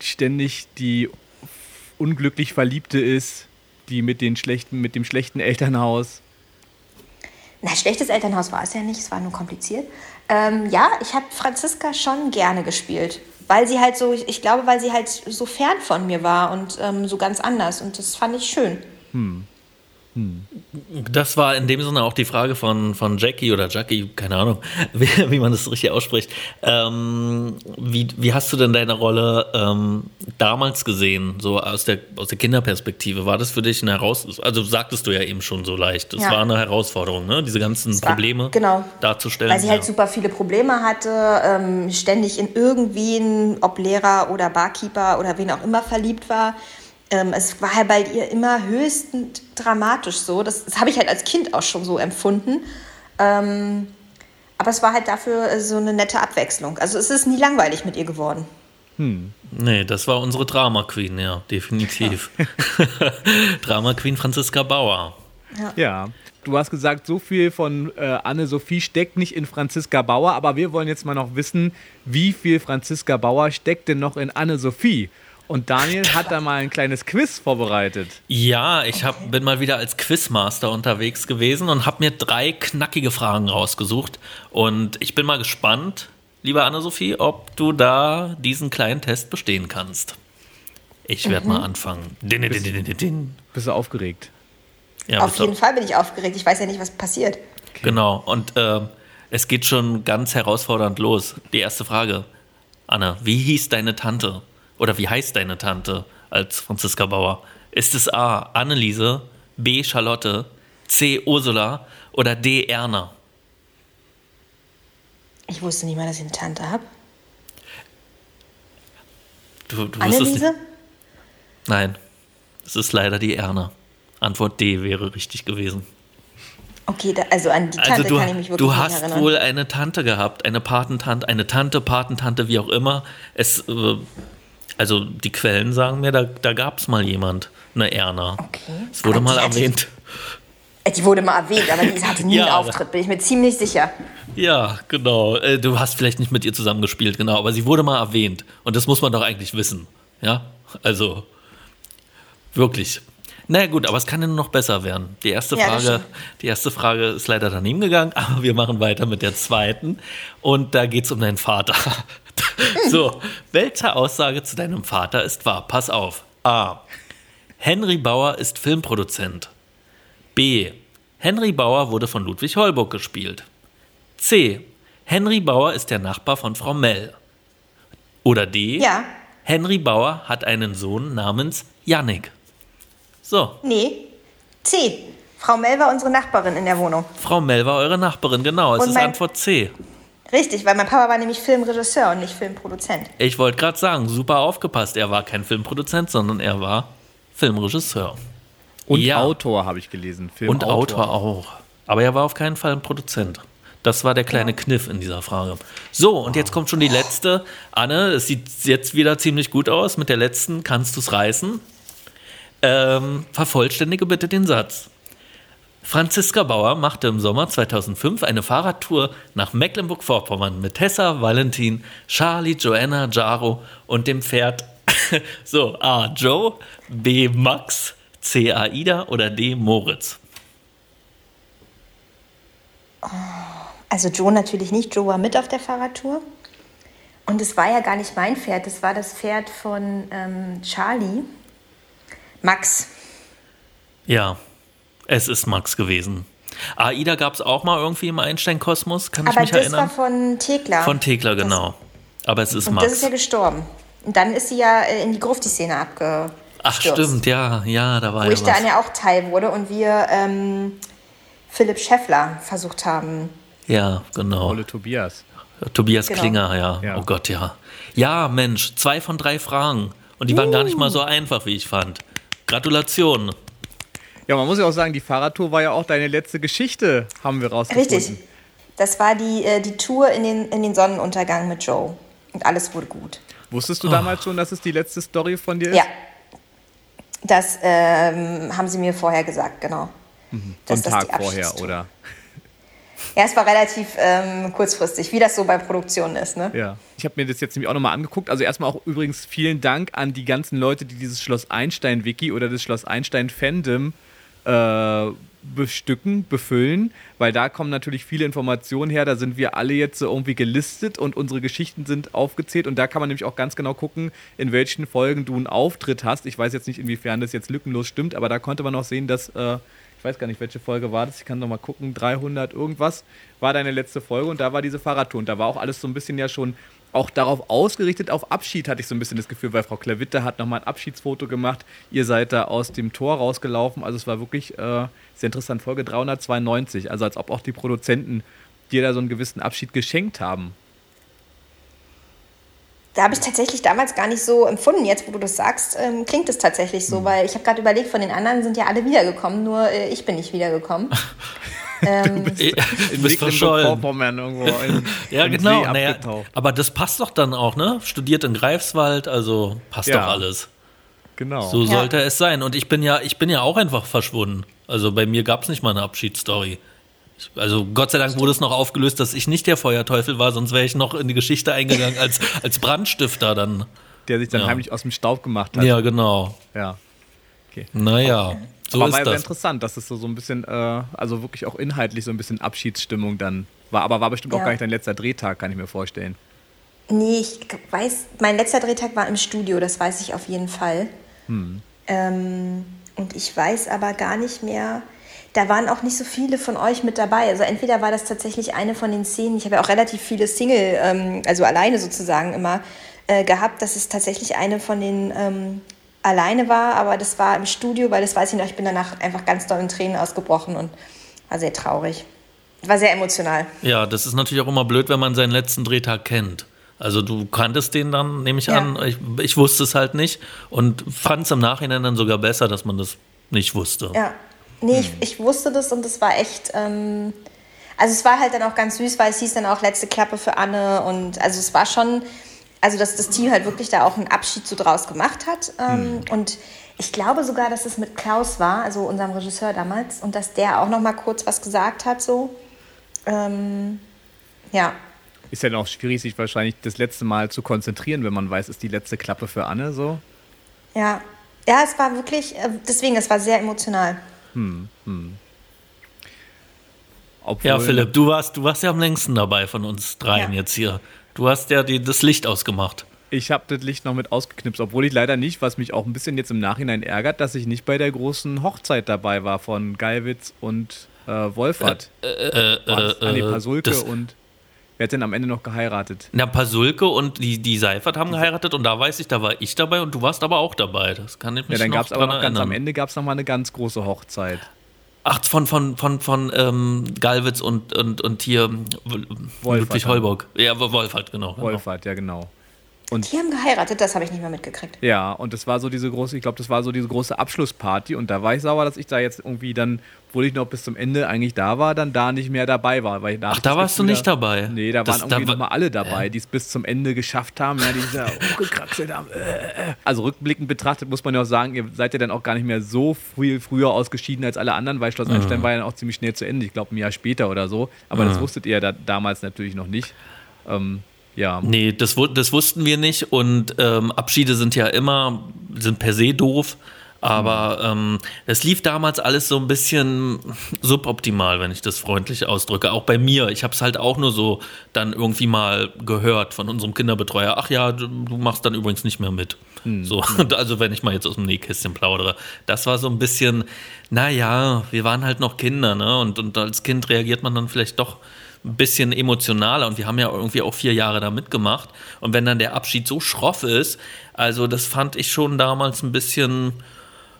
ständig die unglücklich Verliebte ist, die mit, den schlechten, mit dem schlechten Elternhaus? Na, schlechtes Elternhaus war es ja nicht, es war nur kompliziert. Ähm, ja, ich habe Franziska schon gerne gespielt, weil sie halt so, ich glaube, weil sie halt so fern von mir war und ähm, so ganz anders und das fand ich schön. Hm. Das war in dem Sinne auch die Frage von, von Jackie oder Jackie, keine Ahnung, wie, wie man das richtig ausspricht. Ähm, wie, wie hast du denn deine Rolle ähm, damals gesehen, so aus der, aus der Kinderperspektive? War das für dich eine Herausforderung? Also sagtest du ja eben schon so leicht. Es ja. war eine Herausforderung, ne? diese ganzen war, Probleme genau. darzustellen. Weil sie halt super viele Probleme hatte, ähm, ständig in irgendwen, ob Lehrer oder Barkeeper oder wen auch immer verliebt war ähm, es war ja bei ihr immer höchstens dramatisch so. Das, das habe ich halt als Kind auch schon so empfunden. Ähm, aber es war halt dafür so eine nette Abwechslung. Also es ist nie langweilig mit ihr geworden. Hm. Nee, das war unsere Drama Queen, ja, definitiv. Ja. Drama Queen Franziska Bauer. Ja. ja. Du hast gesagt, so viel von äh, Anne-Sophie steckt nicht in Franziska Bauer, aber wir wollen jetzt mal noch wissen, wie viel Franziska Bauer steckt denn noch in Anne-Sophie? Und Daniel hat da mal ein kleines Quiz vorbereitet. Ja, ich hab, bin mal wieder als Quizmaster unterwegs gewesen und habe mir drei knackige Fragen rausgesucht. Und ich bin mal gespannt, liebe Anne-Sophie, ob du da diesen kleinen Test bestehen kannst. Ich werde mhm. mal anfangen. Din, din, din, Bist du aufgeregt? Ja, Auf jeden Fall bin ich aufgeregt. Ich weiß ja nicht, was passiert. Okay. Genau. Und äh, es geht schon ganz herausfordernd los. Die erste Frage. Anne, wie hieß deine Tante? Oder wie heißt deine Tante als Franziska Bauer? Ist es A. Anneliese, B. Charlotte, C. Ursula oder D. Erna? Ich wusste nicht mal, dass ich eine Tante habe. Du, du Anneliese? Nein, es ist leider die Erna. Antwort D wäre richtig gewesen. Okay, da, also an die Tante also du, kann ich mich wirklich Du hast erinnern. wohl eine Tante gehabt, eine Patentante, eine Tante, Patentante, wie auch immer. Es äh, also die Quellen sagen mir, da, da gab es mal jemand, eine Erna. Okay. Es wurde aber mal erwähnt. Die, die wurde mal erwähnt, aber die hatte nie ja, einen Auftritt, bin ich mir ziemlich sicher. Ja, genau. Äh, du hast vielleicht nicht mit ihr zusammengespielt, genau, aber sie wurde mal erwähnt. Und das muss man doch eigentlich wissen. Ja, also wirklich. Naja gut, aber es kann ja nur noch besser werden. Die erste, ja, Frage, die erste Frage ist leider daneben gegangen, aber wir machen weiter mit der zweiten. Und da geht es um deinen Vater. so, welche Aussage zu deinem Vater ist wahr? Pass auf. A. Henry Bauer ist Filmproduzent. B. Henry Bauer wurde von Ludwig Holburg gespielt. C. Henry Bauer ist der Nachbar von Frau Mell. Oder D. Ja. Henry Bauer hat einen Sohn namens Yannick. So. Nee. C. Frau Mell war unsere Nachbarin in der Wohnung. Frau Mell war eure Nachbarin, genau. Es Und ist Antwort C. Richtig, weil mein Papa war nämlich Filmregisseur und nicht Filmproduzent. Ich wollte gerade sagen, super aufgepasst. Er war kein Filmproduzent, sondern er war Filmregisseur. Und ja. Autor habe ich gelesen. Und Autor auch. Aber er war auf keinen Fall ein Produzent. Das war der kleine ja. Kniff in dieser Frage. So, und jetzt kommt schon die letzte. Anne, es sieht jetzt wieder ziemlich gut aus. Mit der letzten kannst du es reißen. Ähm, vervollständige bitte den Satz. Franziska Bauer machte im Sommer 2005 eine Fahrradtour nach Mecklenburg-Vorpommern mit Tessa, Valentin, Charlie, Joanna, Jaro und dem Pferd so A. Joe, B. Max, C. Aida oder D. Moritz. Also Joe natürlich nicht. Joe war mit auf der Fahrradtour. Und es war ja gar nicht mein Pferd, das war das Pferd von ähm, Charlie. Max. Ja, es ist Max gewesen. AIDA gab es auch mal irgendwie im Einstein-Kosmos, kann Aber ich mich erinnern? Aber das war von Thekla. Von Thekla, genau. Aber es ist und Max. das ist ja gestorben. Und dann ist sie ja äh, in die Grufti-Szene abgestürzt. Ach stimmt, ja, ja, da war Wo ja ich dann ja auch Teil wurde und wir ähm, Philipp Scheffler versucht haben. Ja, genau. Rolle Tobias. Tobias Genau. Klinger, ja. Ja. Oh Gott, ja. Ja, Mensch, zwei von drei Fragen. Und die waren gar nicht mal so einfach, wie ich fand. Gratulation. Ja, man muss ja auch sagen, die Fahrradtour war ja auch deine letzte Geschichte, haben wir rausgefunden. Richtig. Das war die, äh, die Tour in den, in den Sonnenuntergang mit Joe. Und alles wurde gut. Wusstest du damals schon, dass es die letzte Story von dir ist? Ja. Das ähm, haben sie mir vorher gesagt, genau. So einen Dass das Tag die vorher, oder? Ja, es war relativ ähm, kurzfristig, wie das so bei Produktionen ist, ne? Ja. Ich habe mir das jetzt nämlich auch nochmal angeguckt. Also erstmal auch übrigens vielen Dank an die ganzen Leute, die dieses Schloss Einstein-Wiki oder das Schloss Einstein-Fandom äh, bestücken, befüllen, weil da kommen natürlich viele Informationen her. Da sind wir alle jetzt irgendwie gelistet und unsere Geschichten sind aufgezählt und da kann man nämlich auch ganz genau gucken, in welchen Folgen du einen Auftritt hast. Ich weiß jetzt nicht, inwiefern das jetzt lückenlos stimmt, aber da konnte man auch sehen, dass, äh, ich weiß gar nicht, welche Folge war das, ich kann noch mal gucken, 300 irgendwas war deine letzte Folge und da war diese Fahrradtour und da war auch alles so ein bisschen ja schon auch darauf ausgerichtet, auf Abschied hatte ich so ein bisschen das Gefühl, weil Frau Klavitte hat nochmal ein Abschiedsfoto gemacht. Ihr seid da aus dem Tor rausgelaufen. Also es war wirklich äh, sehr interessant, Folge 392. Also als ob auch die Produzenten dir da so einen gewissen Abschied geschenkt haben. Da habe ich tatsächlich damals gar nicht so empfunden. Jetzt, wo du das sagst, ähm, klingt es tatsächlich so, weil ich habe gerade überlegt, von den anderen sind ja alle wiedergekommen, nur äh, ich bin nicht wiedergekommen. ähm, Du bist verschollen. Mecklenburg-Vorpommern irgendwo in, Ja, genau. Naja, aber das passt doch dann auch, ne? Studiert in Greifswald, also passt Ja. doch alles. Genau. So Ja. sollte es sein. Und ich bin ja, ich bin ja auch einfach verschwunden. Also bei mir gab es nicht mal eine Abschiedsstory. Also Gott sei Dank wurde es noch aufgelöst, dass ich nicht der Feuerteufel war, sonst wäre ich noch in die Geschichte eingegangen als, als Brandstifter dann. Der sich dann Ja. heimlich aus dem Staub gemacht hat. Ja, genau. ja. Naja, so Aber ist war sehr das. interessant, dass es so, so ein bisschen, äh, also wirklich auch inhaltlich so ein bisschen Abschiedsstimmung dann war. Aber war bestimmt auch Ja. gar nicht dein letzter Drehtag, kann ich mir vorstellen. nee, ich weiß, mein letzter Drehtag war im Studio, das weiß ich auf jeden Fall. Ähm, und ich weiß aber gar nicht mehr, da waren auch nicht so viele von euch mit dabei. Also entweder war das tatsächlich eine von den Szenen, ich habe ja auch relativ viele Single, ähm, also alleine sozusagen immer äh, gehabt, dass es tatsächlich eine von den ähm, alleine war, aber das war im Studio, weil das weiß ich noch, ich bin danach einfach ganz doll in Tränen ausgebrochen und war sehr traurig. War sehr emotional. Ja, das ist natürlich auch immer blöd, wenn man seinen letzten Drehtag kennt. Also du kanntest den dann, nehme ich Ja. an. Ich, ich wusste es halt nicht und fand es im Nachhinein dann sogar besser, dass man das nicht wusste. Ja, nee, ich, ich wusste das und es war echt. Ähm, also es war halt dann auch ganz süß, weil es hieß dann auch letzte Klappe für Anne und also es war schon, also dass das Team halt wirklich da auch einen Abschied so draus gemacht hat. Ähm, Und ich glaube sogar, dass es mit Klaus war, also unserem Regisseur damals, und dass der auch noch mal kurz was gesagt hat so. Ähm, ja, Ist ja dann auch schwierig, sich wahrscheinlich das letzte Mal zu konzentrieren, wenn man weiß, ist die letzte Klappe für Anne so. ja, ja, es war wirklich, äh, deswegen, es war sehr emotional. Obwohl, Ja, Philipp, du warst, du warst ja am längsten dabei von uns dreien Ja. jetzt hier. Du hast ja die, das Licht ausgemacht. Ich habe das Licht noch mit ausgeknipst, obwohl ich leider nicht, was mich auch ein bisschen jetzt im Nachhinein ärgert, dass ich nicht bei der großen Hochzeit dabei war von Geiwitz und äh, Wolfert. Äh, War's? ah, nee, Pasulke das- und wer hat denn am Ende noch geheiratet? Na, Pasulke und die, die Seifert haben geheiratet und da weiß ich, da war ich dabei und du warst aber auch dabei. Das kann ich mich Ja, dann gab es aber noch ganz am. Ende gab es noch mal eine ganz große Hochzeit. Ach, von, von, von, von ähm, Galwitz und, und, und hier W- Ludwig Holbock. Ja, Wolfert, genau. genau. Wolfert, ja genau. Die haben geheiratet, das habe ich nicht mehr mitgekriegt. Ja, und das war so diese große, ich glaube, das war so diese große Abschlussparty und da war ich sauer, dass ich da jetzt irgendwie dann, obwohl ich noch bis zum Ende eigentlich da war, dann da nicht mehr dabei war. Weil da Ach, da warst du nicht dabei? Nee, da Das- waren da irgendwie war- noch mal alle dabei, die es bis zum Ende geschafft haben, ja, die da hochgekraxelt haben. Äh, äh. Also rückblickend betrachtet muss man ja auch sagen, ihr seid ja dann auch gar nicht mehr so viel früher ausgeschieden als alle anderen, weil Schloss Mhm. Einstein war ja dann auch ziemlich schnell zu Ende, ich glaube ein Jahr später oder so. Aber Mhm. das wusstet ihr ja da, damals natürlich noch nicht. Ähm, ja. Nee, das, das wussten wir nicht und ähm, Abschiede sind ja immer, sind per se doof. Aber ähm, es lief damals alles so ein bisschen suboptimal, wenn ich das freundlich ausdrücke. Auch bei mir. Ich habe es halt auch nur so dann irgendwie mal gehört von unserem Kinderbetreuer. Ach ja, du, du machst dann übrigens nicht mehr mit. So, also wenn ich mal jetzt aus dem Nähkästchen plaudere. Das war so ein bisschen, naja, wir waren halt noch Kinder, ne? Und, und als Kind reagiert man dann vielleicht doch ein bisschen emotionaler und wir haben ja irgendwie auch vier Jahre da mitgemacht. Und wenn dann der Abschied so schroff ist, also das fand ich schon damals ein bisschen,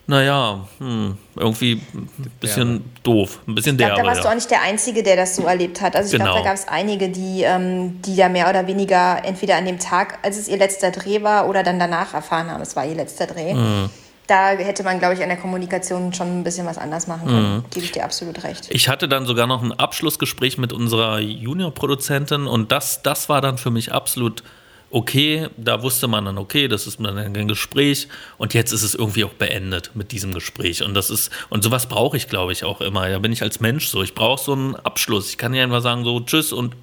naja, hm, irgendwie ein bisschen doof, ein bisschen Ich glaube, derbe. da warst du ja. auch nicht der Einzige, der das so erlebt hat. Also ich Genau. glaube, da gab es einige, die, ähm, die da mehr oder weniger entweder an dem Tag, als es ihr letzter Dreh war, oder dann danach erfahren haben, es war ihr letzter Dreh. Mhm. Da hätte man, glaube ich, an der Kommunikation schon ein bisschen was anders machen können. Mhm. Gebe ich dir absolut recht. Ich hatte dann sogar noch ein Abschlussgespräch mit unserer Junior-Produzentin und das, das war dann für mich absolut okay. Da wusste man dann, okay, das ist dann ein Gespräch und jetzt ist es irgendwie auch beendet mit diesem Gespräch. Und das ist, und sowas brauche ich, glaube ich, auch immer. Ja, bin ich als Mensch so. Ich brauche so einen Abschluss. Ich kann ja einfach sagen, so tschüss und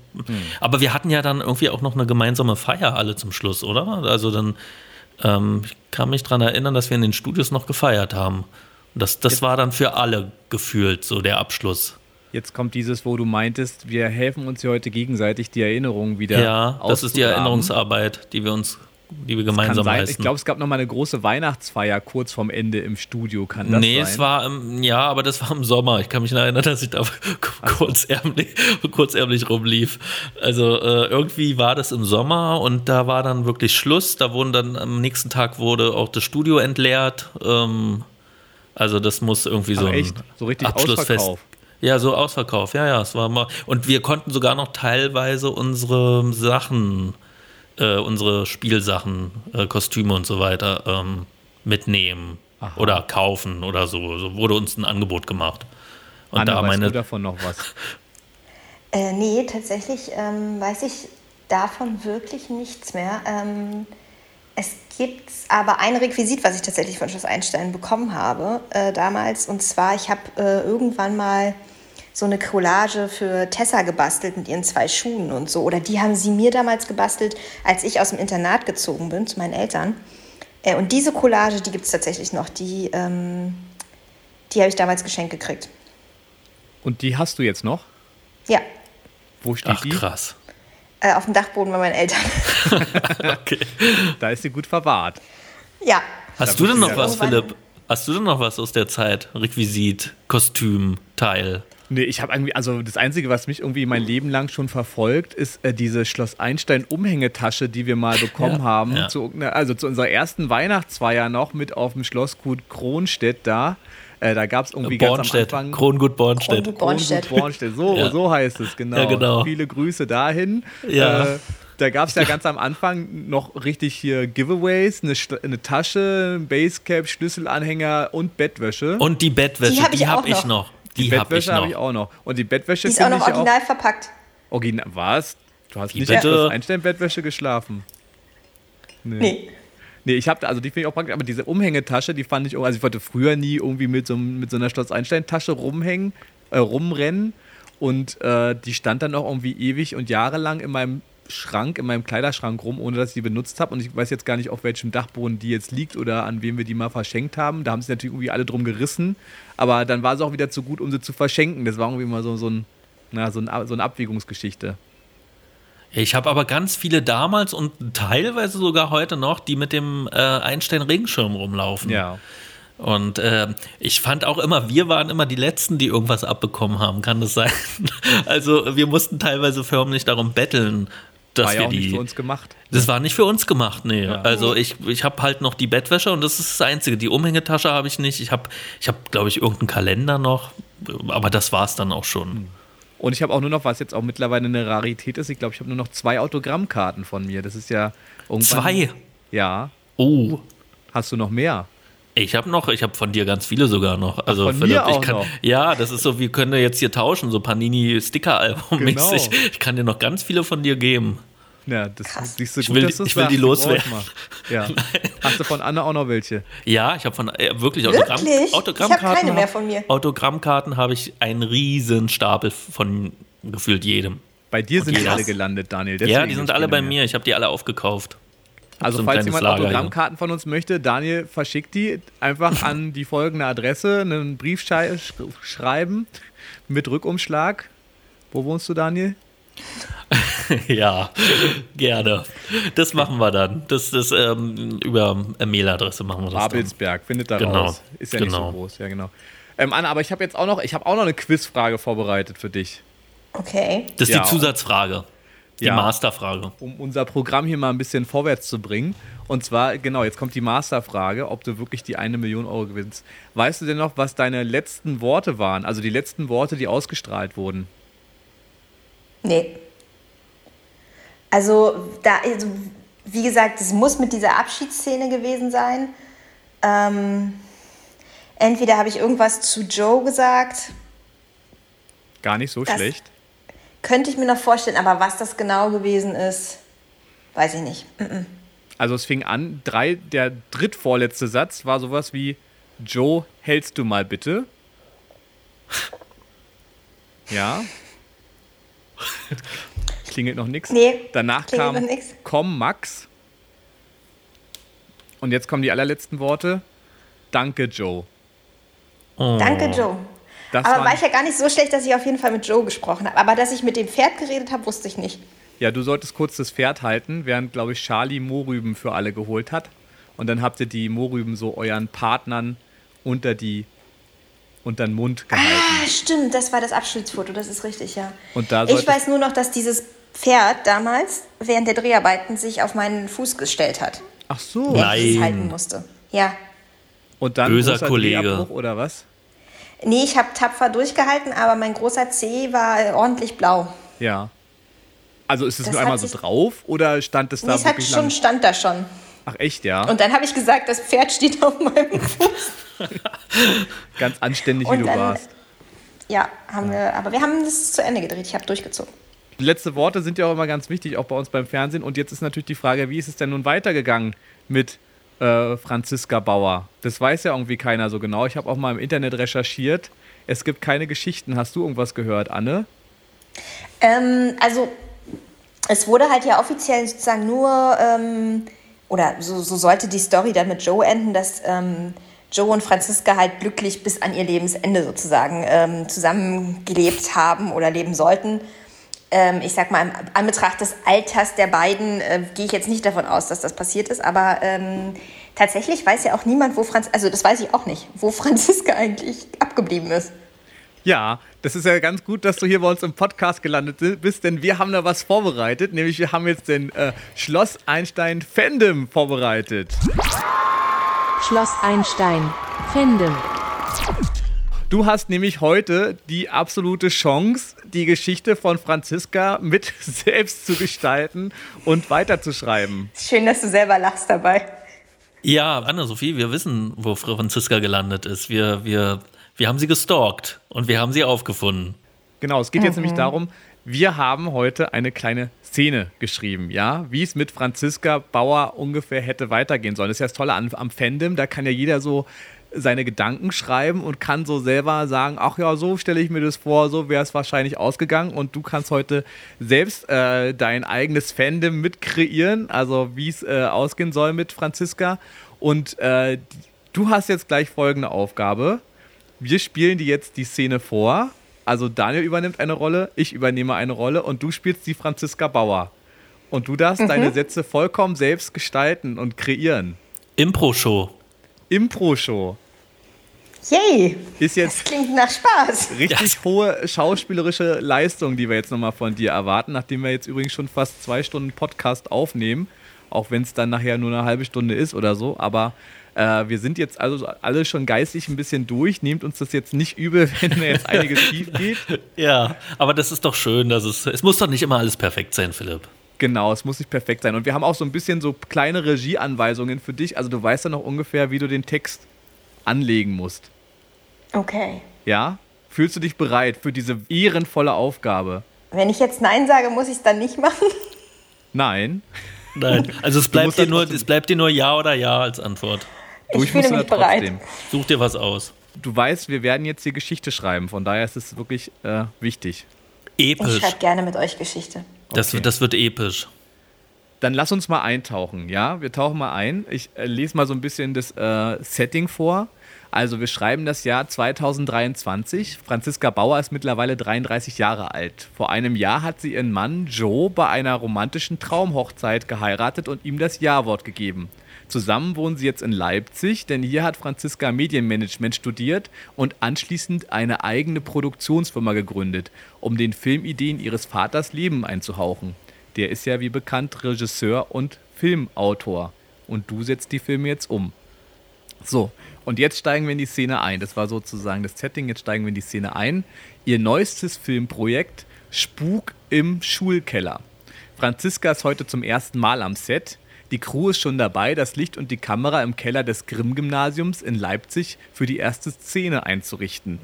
aber wir hatten ja dann irgendwie auch noch eine gemeinsame Feier alle zum Schluss, oder? Also dann, ähm, ich kann mich daran erinnern, dass wir in den Studios noch gefeiert haben. Und das, das war dann für alle gefühlt so der Abschluss. Jetzt kommt dieses, wo du meintest, wir helfen uns ja heute gegenseitig, die Erinnerungen wieder Ja, das ist die. Erinnerungsarbeit, die wir uns, die wir gemeinsam leisten. Ich glaube, es gab noch mal eine große Weihnachtsfeier kurz vorm Ende im Studio. Kann das nee, sein? es war im, ja, aber das war im Sommer. Ich kann mich erinnern, dass ich da kurzärmlich, kurzärmlich rumlief. Also äh, irgendwie war das im Sommer und da war dann wirklich Schluss. Da wurden dann am nächsten Tag wurde auch das Studio entleert. Ähm, also das muss irgendwie so Ach, ein echt? So richtig Abschlussfest. Ausverkauf? Ja, so Ausverkauf. Ja, ja, es war mal. Und wir konnten sogar noch teilweise unsere Sachen, äh, unsere Spielsachen, äh, Kostüme und so weiter ähm, mitnehmen oder kaufen oder so. So wurde uns ein Angebot gemacht. Und Anna, da weißt meine du davon noch was? Äh, nee, tatsächlich ähm, weiß ich davon wirklich nichts mehr. Ähm, es gibt aber ein Requisit, was ich tatsächlich von Schloss Einstein bekommen habe äh, damals. Und zwar, ich habe äh, irgendwann mal so eine Collage für Tessa gebastelt mit ihren zwei Schuhen und so. Oder die haben sie mir damals gebastelt, als ich aus dem Internat gezogen bin zu meinen Eltern. Äh, und diese Collage, die gibt es tatsächlich noch. Die, ähm, die habe ich damals geschenkt gekriegt. Und die hast du jetzt noch? Ja, Wo steht Ach die? krass. äh, auf dem Dachboden bei meinen Eltern. Okay. Da ist sie gut verwahrt. ja. Hast Da du denn noch was, Philipp? Hast du denn noch was aus der Zeit? Requisit, Kostüm, Teil? Nee, ich habe irgendwie, also das Einzige, was mich irgendwie mein Leben lang schon verfolgt, ist äh, diese Schloss Einstein Umhängetasche, die wir mal bekommen Ja, haben. ja. Zu, irgendeiner- also zu unserer ersten Weihnachtsfeier noch mit auf dem Schlossgut Kronstedt da. Äh, da gab es irgendwie ganz Bornstedt, am Anfang. Krongut Bornstedt. Krongut Bornstedt. So, Ja. so heißt es, genau. Ja, genau. Viele Grüße dahin. Ja. Äh, da gab es ja ganz am Anfang noch richtig hier Giveaways, eine, eine Tasche, ein Basecap, Schlüsselanhänger und Bettwäsche. Und die Bettwäsche, Die hab ich habe auch ich noch. Die Die habe ich Bettwäsche habe noch. ich auch noch. Und die Bettwäsche Die ist auch noch ich original verpackt. Original. Was? Du hast Wie nicht bitte? in Schloss Einstein-Bettwäsche geschlafen. Nee. Nee. Nee, ich habe, also die finde ich auch praktisch, aber diese Umhängetasche, die fand ich, auch- also ich wollte früher nie irgendwie mit so, mit so einer Schloss Einstein-Tasche rumhängen, äh, rumrennen und äh, die stand dann auch irgendwie ewig und jahrelang in meinem Schrank, in meinem Kleiderschrank rum, ohne dass ich die benutzt habe und ich weiß jetzt gar nicht, auf welchem Dachboden die jetzt liegt oder an wem wir die mal verschenkt haben. Da haben sich natürlich irgendwie alle drum gerissen, aber dann war sie auch wieder zu gut, um sie zu verschenken. Das war irgendwie mal so, so, ein, na, so, ein, so eine Abwägungsgeschichte. Ich habe aber ganz viele damals und teilweise sogar heute noch, die mit dem äh, Einstein-Regenschirm rumlaufen. Ja. Und äh, ich fand auch immer, wir waren immer die Letzten, die irgendwas abbekommen haben, kann das sein? Also wir mussten teilweise förmlich darum betteln, dass War ja wir auch die. nicht für uns gemacht. Das war nicht für uns gemacht, nee. Ja. Also ich, ich habe halt noch die Bettwäsche und das ist das Einzige. Die Umhängetasche habe ich nicht. Ich habe, ich hab, glaube ich, irgendeinen Kalender noch, aber das war es dann auch schon. Und ich habe auch nur noch, was jetzt auch mittlerweile eine Rarität ist, ich glaube, ich habe nur noch zwei Autogrammkarten von mir. Das ist ja irgendwann. Zwei? Ja. Oh. Hast du noch mehr? Ich habe noch, ich habe von dir ganz viele sogar noch. Also von mir ich auch kann, noch? ja, das ist so, wir können ja jetzt hier tauschen, so Panini-Sticker-Album-mäßig. Genau. Ich kann dir noch ganz viele von dir geben. Ja, das Krass. siehst du Ich gut, will dass ich will die loswerden. ich. Ja. Hast du von Anna auch noch welche? Ja, ich habe von äh, wirklich Autogramm, Wirklich? Autogrammkarten. Ich hab keine mehr von mir. Autogrammkarten habe ich einen riesen Stapel von gefühlt jedem. Bei dir Und sind die alle gelandet, Daniel. ja, deswegen die sind alle bei mehr. mir. Ich habe die alle aufgekauft. Also So falls jemand Lager hier. Autogrammkarten von uns möchte, Daniel verschickt die einfach an die folgende Adresse, einen Brief schreiben mit Rückumschlag. Wo wohnst du, Daniel? ja, gerne. Das machen wir dann. Das, das ähm, über Mailadresse machen wir das Babelsberg, findet da Genau, raus. Ist ja nicht genau. so groß, ja genau. Ähm, Anna, aber ich habe jetzt auch noch, ich habe auch noch eine Quizfrage vorbereitet für dich. Okay. dann. Das ist Ja. die Zusatzfrage. Die ja, Masterfrage. Um unser Programm hier mal ein bisschen vorwärts zu bringen. Und zwar, genau, jetzt kommt die Masterfrage, ob du wirklich die eine Million Euro gewinnst. Weißt du denn noch, was deine letzten Worte waren? Also die letzten Worte, die ausgestrahlt wurden? Nee. Also, da, also, wie gesagt, es muss mit dieser Abschiedsszene gewesen sein. Ähm, entweder habe ich irgendwas zu Joe gesagt. Gar nicht so schlecht. Könnte ich mir noch vorstellen, aber was das genau gewesen ist, weiß ich nicht. Mm -mm. Also es fing an, drei, der drittvorletzte Satz war sowas wie, Joe, hältst du mal bitte? Ja. Klingelt noch nichts. Nee. Danach kam Komm, Max. Und jetzt kommen die allerletzten Worte. Danke, Joe. Oh. Danke, Joe. Das aber war ich ja gar nicht so schlecht, dass ich auf jeden Fall mit Joe gesprochen habe. Aber dass ich mit dem Pferd geredet habe, wusste ich nicht. Ja, du solltest kurz das Pferd halten, während, glaube ich, Charlie Mohrrüben für alle geholt hat. Und dann habt ihr die Mohrrüben so euren Partnern unter die unter den Mund gehalten. Ah, stimmt, das war das Abschiedsfoto, das ist richtig, ja. Und da ich weiß nur noch, dass dieses Pferd damals während der Dreharbeiten sich auf meinen Fuß gestellt hat. Ach so. Nein. Ich es halten musste. Ja. Und dann Böser Kollege. oder was? Nee, ich habe tapfer durchgehalten, aber mein großer C war ordentlich blau. Ja. Also ist es das nur einmal so drauf oder stand es da nee, es hat schon, lang? stand da schon. Ach echt, ja? Und dann habe ich gesagt, das Pferd steht auf meinem Fuß. Ganz anständig, wie du dann, warst. Ja, haben wir, aber wir haben das zu Ende gedreht. Ich habe durchgezogen. Letzte Worte sind ja auch immer ganz wichtig, auch bei uns beim Fernsehen. Und jetzt ist natürlich die Frage, wie ist es denn nun weitergegangen mit äh, Franziska Bauer? Das weiß ja irgendwie keiner so genau. Ich habe auch mal im Internet recherchiert. Es gibt keine Geschichten. Hast du irgendwas gehört, Anne? Ähm, also es wurde halt ja offiziell sozusagen nur, ähm, oder so, so, sollte die Story dann mit Joe enden, dass ähm, Joe und Franziska halt glücklich bis an ihr Lebensende sozusagen ähm, zusammengelebt haben oder leben sollten. Ähm, ich sag mal, im Anbetracht des Alters der beiden äh, gehe ich jetzt nicht davon aus, dass das passiert ist, aber ähm, tatsächlich weiß ja auch niemand, wo Franz, also das weiß ich auch nicht, wo Franziska eigentlich abgeblieben ist. Ja, das ist ja ganz gut, dass du hier bei uns im Podcast gelandet bist, denn wir haben da was vorbereitet, nämlich wir haben jetzt den äh, Schloss Einstein Fandom vorbereitet. Schloss Einstein Fandom. Du hast nämlich heute die absolute Chance, die Geschichte von Franziska mit selbst zu gestalten und weiterzuschreiben. Schön, dass du selber lachst dabei. Ja, Anna-Sophie, wir wissen, wo Franziska gelandet ist. Wir, wir wir haben sie gestalkt und wir haben sie aufgefunden. Genau, es geht jetzt mhm. nämlich darum, wir haben heute eine kleine Szene geschrieben, ja, wie es mit Franziska Bauer ungefähr hätte weitergehen sollen. Das ist ja das Tolle am, am Fandom, da kann ja jeder so seine Gedanken schreiben und kann so selber sagen, ach ja, so stelle ich mir das vor, so wäre es wahrscheinlich ausgegangen und du kannst heute selbst äh, dein eigenes Fandom mit kreieren, also wie es äh, ausgehen soll mit Franziska und äh, du hast jetzt gleich folgende Aufgabe wir spielen dir jetzt die Szene vor. Also Daniel übernimmt eine Rolle, ich übernehme eine Rolle und du spielst die Franziska Bauer. Und du darfst mhm. deine Sätze vollkommen selbst gestalten und kreieren. Impro-Show. Impro-Show. Yay! Ist jetzt das klingt nach Spaß. Richtig yes. hohe schauspielerische Leistung, die wir jetzt nochmal von dir erwarten, nachdem wir jetzt übrigens schon fast zwei Stunden Podcast aufnehmen. Auch wenn es dann nachher nur eine halbe Stunde ist oder so. Aber äh, wir sind jetzt also alle schon geistig ein bisschen durch. Nehmt uns das jetzt nicht übel, wenn jetzt einiges schief geht. Ja, aber das ist doch schön, dass es. Es muss doch nicht immer alles perfekt sein, Philipp. Genau, es muss nicht perfekt sein. Und wir haben auch so ein bisschen so kleine Regieanweisungen für dich. Also du weißt ja noch ungefähr, wie du den Text anlegen musst. Okay. Ja? Fühlst du dich bereit für diese ehrenvolle Aufgabe? Wenn ich jetzt Nein sage, muss ich es dann nicht machen? Nein. Nein, also es bleibt, dir nur, es bleibt dir nur Ja oder Ja als Antwort. Ich fühle mich bereit. Such dir was aus. Du weißt, wir werden jetzt hier Geschichte schreiben, von daher ist es wirklich äh, wichtig. Episch. Ich schreibe gerne mit euch Geschichte. Das, okay. das wird episch. Dann lass uns mal eintauchen, ja? Wir tauchen mal ein. Ich äh, lese mal so ein bisschen das äh, Setting vor. Also wir schreiben das Jahr 2023. Franziska Bauer ist mittlerweile 33 Jahre alt. Vor einem Jahr hat sie ihren Mann Joe bei einer romantischen Traumhochzeit geheiratet und ihm das Ja-Wort gegeben. Zusammen wohnen sie jetzt in Leipzig, denn hier hat Franziska Medienmanagement studiert und anschließend eine eigene Produktionsfirma gegründet, um den Filmideen ihres Vaters Leben einzuhauchen. Der ist ja wie bekannt Regisseur und Filmautor. Und du setzt die Filme jetzt um. So, und jetzt steigen wir in die Szene ein. Das war sozusagen das Setting. Jetzt steigen wir in die Szene ein. Ihr neuestes Filmprojekt Spuk im Schulkeller. Franziska ist heute zum ersten Mal am Set. Die Crew ist schon dabei, das Licht und die Kamera im Keller des Grimm-Gymnasiums in Leipzig für die erste Szene einzurichten.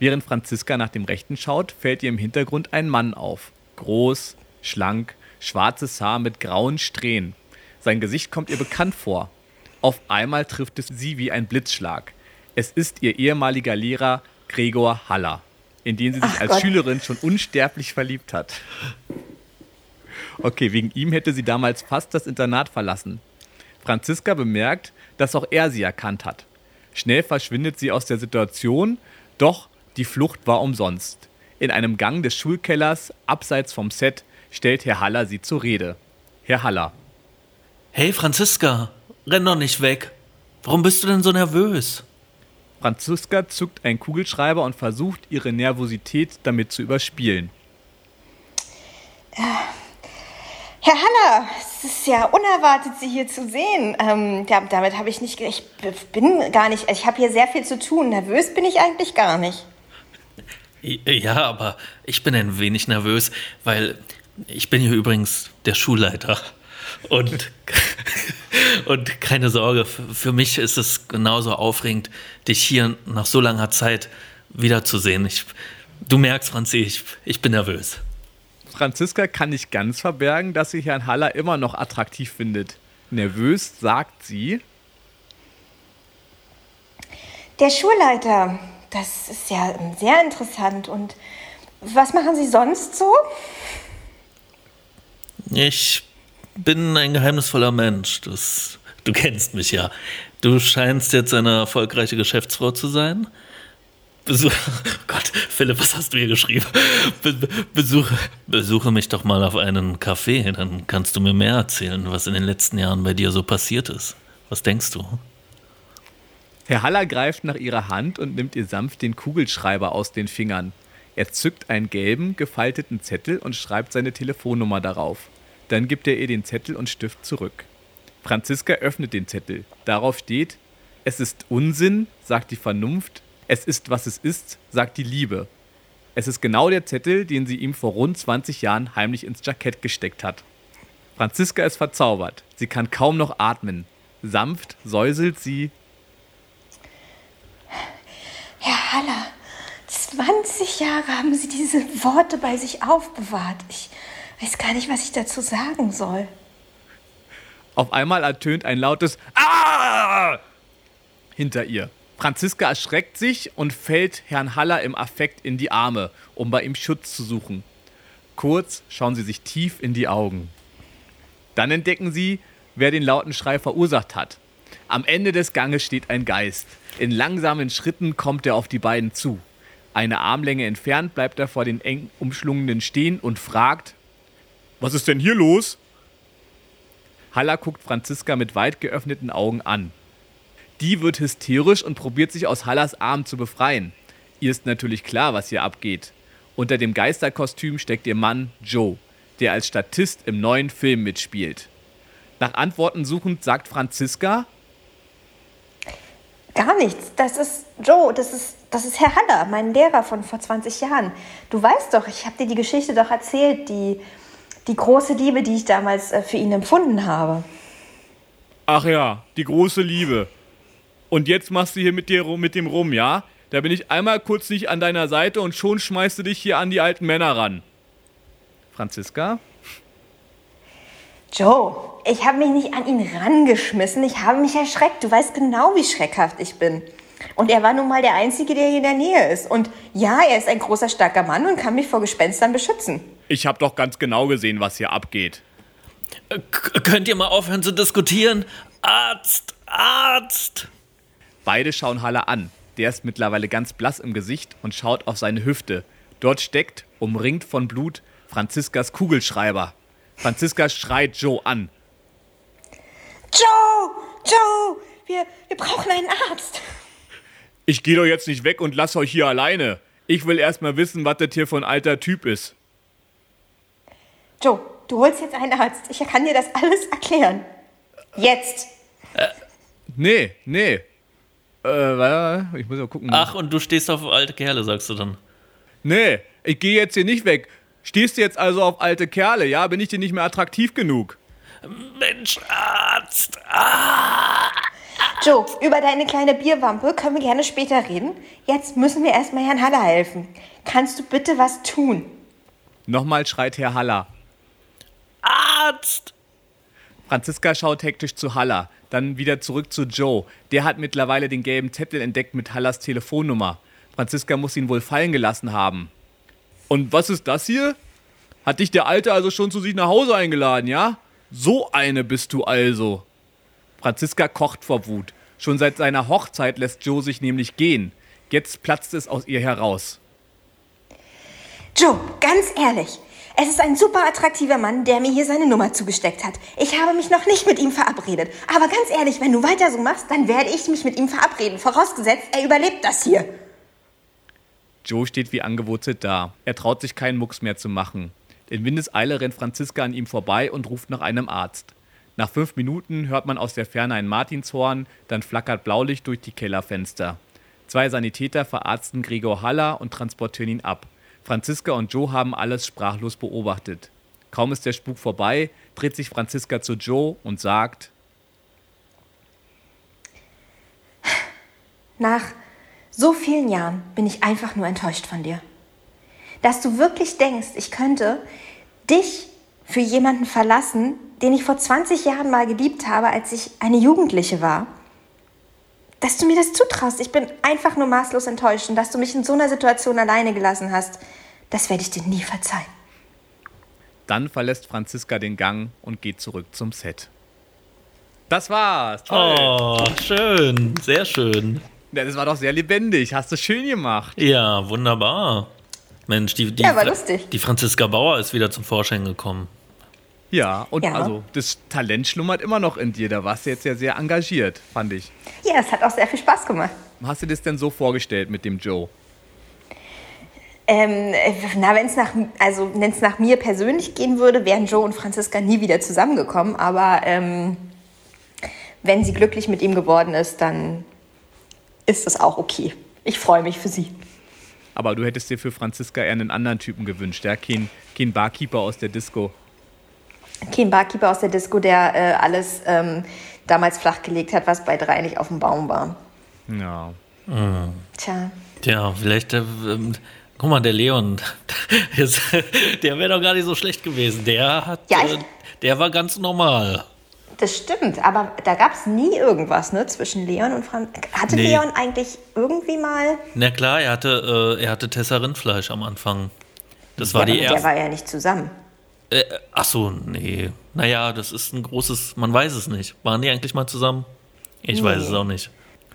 Während Franziska nach dem Rechten schaut, fällt ihr im Hintergrund ein Mann auf. Groß, schlank, schwarzes Haar mit grauen Strähnen. Sein Gesicht kommt ihr bekannt vor. Auf einmal trifft es sie wie ein Blitzschlag. Es ist ihr ehemaliger Lehrer Gregor Haller, in den sie sich Ach als Gott. Schülerin schon unsterblich verliebt hat. Okay, wegen ihm hätte sie damals fast das Internat verlassen. Franziska bemerkt, dass auch er sie erkannt hat. Schnell verschwindet sie aus der Situation, doch die Flucht war umsonst. In einem Gang des Schulkellers, abseits vom Set, stellt Herr Haller sie zur Rede. Herr Haller, Hey Franziska, renn doch nicht weg. Warum bist du denn so nervös? Franziska zückt einen Kugelschreiber und versucht, ihre Nervosität damit zu überspielen. Herr Haller, es ist ja unerwartet, Sie hier zu sehen. Ähm, damit habe ich nicht, ich bin gar nicht, ich habe hier sehr viel zu tun. Nervös bin ich eigentlich gar nicht. Ja, aber ich bin ein wenig nervös, weil ich bin hier übrigens der Schulleiter. Und, und keine Sorge, für mich ist es genauso aufregend, dich hier nach so langer Zeit wiederzusehen. Ich, du merkst, Franzi, ich, ich bin nervös. Franziska kann nicht ganz verbergen, dass sie Herrn Haller immer noch attraktiv findet. Nervös sagt sie, Der Schulleiter, das ist ja ähm, sehr interessant. Und was machen Sie sonst so? Ich bin ein geheimnisvoller Mensch. Das, du kennst mich ja. Du scheinst jetzt eine erfolgreiche Geschäftsfrau zu sein. Besuch, oh Gott, Philipp, was hast du hier geschrieben? Be be- besuche, besuche mich doch mal auf einen Café, dann kannst du mir mehr erzählen, was in den letzten Jahren bei dir so passiert ist. Was denkst du? Herr Haller greift nach ihrer Hand und nimmt ihr sanft den Kugelschreiber aus den Fingern. Er zückt einen gelben, gefalteten Zettel und schreibt seine Telefonnummer darauf. Dann gibt er ihr den Zettel und Stift zurück. Franziska öffnet den Zettel. Darauf steht: Es ist Unsinn, sagt die Vernunft. Es ist, was es ist, sagt die Liebe. Es ist genau der Zettel, den sie ihm vor rund 20 Jahren heimlich ins Jackett gesteckt hat. Franziska ist verzaubert. Sie kann kaum noch atmen. Sanft säuselt sie Herr Haller, 20 Jahre haben Sie diese Worte bei sich aufbewahrt. Ich weiß gar nicht, was ich dazu sagen soll. Auf einmal ertönt ein lautes Ah! hinter ihr. Franziska erschreckt sich und fällt Herrn Haller im Affekt in die Arme, um bei ihm Schutz zu suchen. Kurz schauen sie sich tief in die Augen. Dann entdecken sie, wer den lauten Schrei verursacht hat. Am Ende des Ganges steht ein Geist. In langsamen Schritten kommt er auf die beiden zu. Eine Armlänge entfernt bleibt er vor den eng umschlungenen stehen und fragt: Was ist denn hier los? Haller guckt Franziska mit weit geöffneten Augen an. Die wird hysterisch und probiert sich aus Hallers Arm zu befreien. Ihr ist natürlich klar, was hier abgeht. Unter dem Geisterkostüm steckt ihr Mann Joe, der als Statist im neuen Film mitspielt. Nach Antworten suchend sagt Franziska, Gar nichts. Das ist Joe, das ist, das ist Herr Haller, mein Lehrer von vor 20 Jahren. Du weißt doch, ich habe dir die Geschichte doch erzählt, die, die große Liebe, die ich damals äh, für ihn empfunden habe. ach ja, die große Liebe. Und jetzt machst du hier mit dir rum, mit dem rum, ja? Da bin ich einmal kurz nicht an deiner Seite und schon schmeißt du dich hier an die alten Männer ran. Franziska? Joe, ich habe mich nicht an ihn rangeschmissen, ich habe mich erschreckt. Du weißt genau, wie schreckhaft ich bin. Und er war nun mal der Einzige, der hier in der Nähe ist. Und ja, er ist ein großer, starker Mann und kann mich vor Gespenstern beschützen. Ich hab doch ganz genau gesehen, was hier abgeht. K könnt ihr mal aufhören zu diskutieren? Arzt! Arzt! Beide schauen Haller an. Der ist mittlerweile ganz blass im Gesicht und schaut auf seine Hüfte. Dort steckt, umringt von Blut, Franziskas Kugelschreiber. Franziska schreit Joe an. Joe! Joe! Wir, wir brauchen einen Arzt. Ich gehe doch jetzt nicht weg und lass euch hier alleine. Ich will erst mal wissen, was das hier für ein alter Typ ist. Joe, du holst jetzt einen Arzt. Ich kann dir das alles erklären. Jetzt. Nee, nee. Äh, warte, ich muss mal gucken. Ach, und du stehst auf alte Kerle, sagst du dann. Nee, ich gehe jetzt hier nicht weg. Stehst du jetzt also auf alte Kerle, ja? Bin ich dir nicht mehr attraktiv genug? Mensch, Arzt. Ah. Joe, über deine kleine Bierwampe können wir gerne später reden. Jetzt müssen wir erstmal Herrn Haller helfen. Kannst du bitte was tun? Nochmal schreit Herr Haller. Arzt! Franziska schaut hektisch zu Haller, dann wieder zurück zu Joe. Der hat mittlerweile den gelben Zettel entdeckt mit Hallers Telefonnummer. Franziska muss ihn wohl fallen gelassen haben. Und was ist das hier? Hat dich der Alte also schon zu sich nach Hause eingeladen, ja? So eine bist du also. Franziska kocht vor Wut. Schon seit seiner Hochzeit lässt Joe sich nämlich gehen. Jetzt platzt es aus ihr heraus. Joe, ganz ehrlich. Es ist ein super attraktiver Mann, der mir hier seine Nummer zugesteckt hat. Ich habe mich noch nicht mit ihm verabredet. Aber ganz ehrlich, wenn du weiter so machst, dann werde ich mich mit ihm verabreden. Vorausgesetzt, er überlebt das hier. Joe steht wie angewurzelt da. Er traut sich keinen Mucks mehr zu machen. In Windeseile rennt Franziska an ihm vorbei und ruft nach einem Arzt. Nach fünf Minuten hört man aus der Ferne ein Martinshorn, dann flackert Blaulicht durch die Kellerfenster. Zwei Sanitäter verarzten Gregor Haller und transportieren ihn ab. Franziska und Joe haben alles sprachlos beobachtet. Kaum ist der Spuk vorbei, dreht sich Franziska zu Joe und sagt: Nach so vielen Jahren bin ich einfach nur enttäuscht von dir. Dass du wirklich denkst, ich könnte dich für jemanden verlassen, den ich vor 20 Jahren mal geliebt habe, als ich eine Jugendliche war. Dass du mir das zutraust. Ich bin einfach nur maßlos enttäuscht und dass du mich in so einer Situation alleine gelassen hast, das werde ich dir nie verzeihen. Dann verlässt Franziska den Gang und geht zurück zum Set. Das war's. Toll. Oh, schön. Sehr schön. Ja, das war doch sehr lebendig. Hast du schön gemacht. Ja, wunderbar. Mensch, die, die, Ja, war lustig. die Franziska Bauer ist wieder zum Vorschein gekommen. Ja, und Ja. also das Talent schlummert immer noch in dir. Da warst du jetzt ja sehr engagiert, fand ich. Ja, es hat auch sehr viel Spaß gemacht. Hast du das denn so vorgestellt mit dem Joe? Ähm, äh, na, wenn es nach, also, wenn's nach mir persönlich gehen würde, wären Joe und Franziska nie wieder zusammengekommen. Aber ähm, wenn sie glücklich mit ihm geworden ist, dann ist das auch okay. Ich freue mich für sie. Aber du hättest dir für Franziska eher einen anderen Typen gewünscht, ja? Kein, kein Barkeeper aus der Disco. Kein Barkeeper aus der Disco, der äh, alles ähm, damals flachgelegt hat, was bei drei nicht auf dem Baum war. Ja. Tja. Tja, vielleicht, äh, ähm, guck mal, der Leon, der wäre doch gar nicht so schlecht gewesen. Der hat, Ja, ich- äh, der war ganz normal. Das stimmt, aber da gab es nie irgendwas ne, zwischen Leon und Franz. Hatte Nee. Leon eigentlich irgendwie mal. Na klar, er hatte, äh, er hatte Tessa Rindfleisch am Anfang. Das war ja, die aber der erste. war ja nicht zusammen. Äh, ach so, nee. Naja, das ist ein großes, man weiß es nicht. Waren die eigentlich mal zusammen? Ich weiß es auch nicht.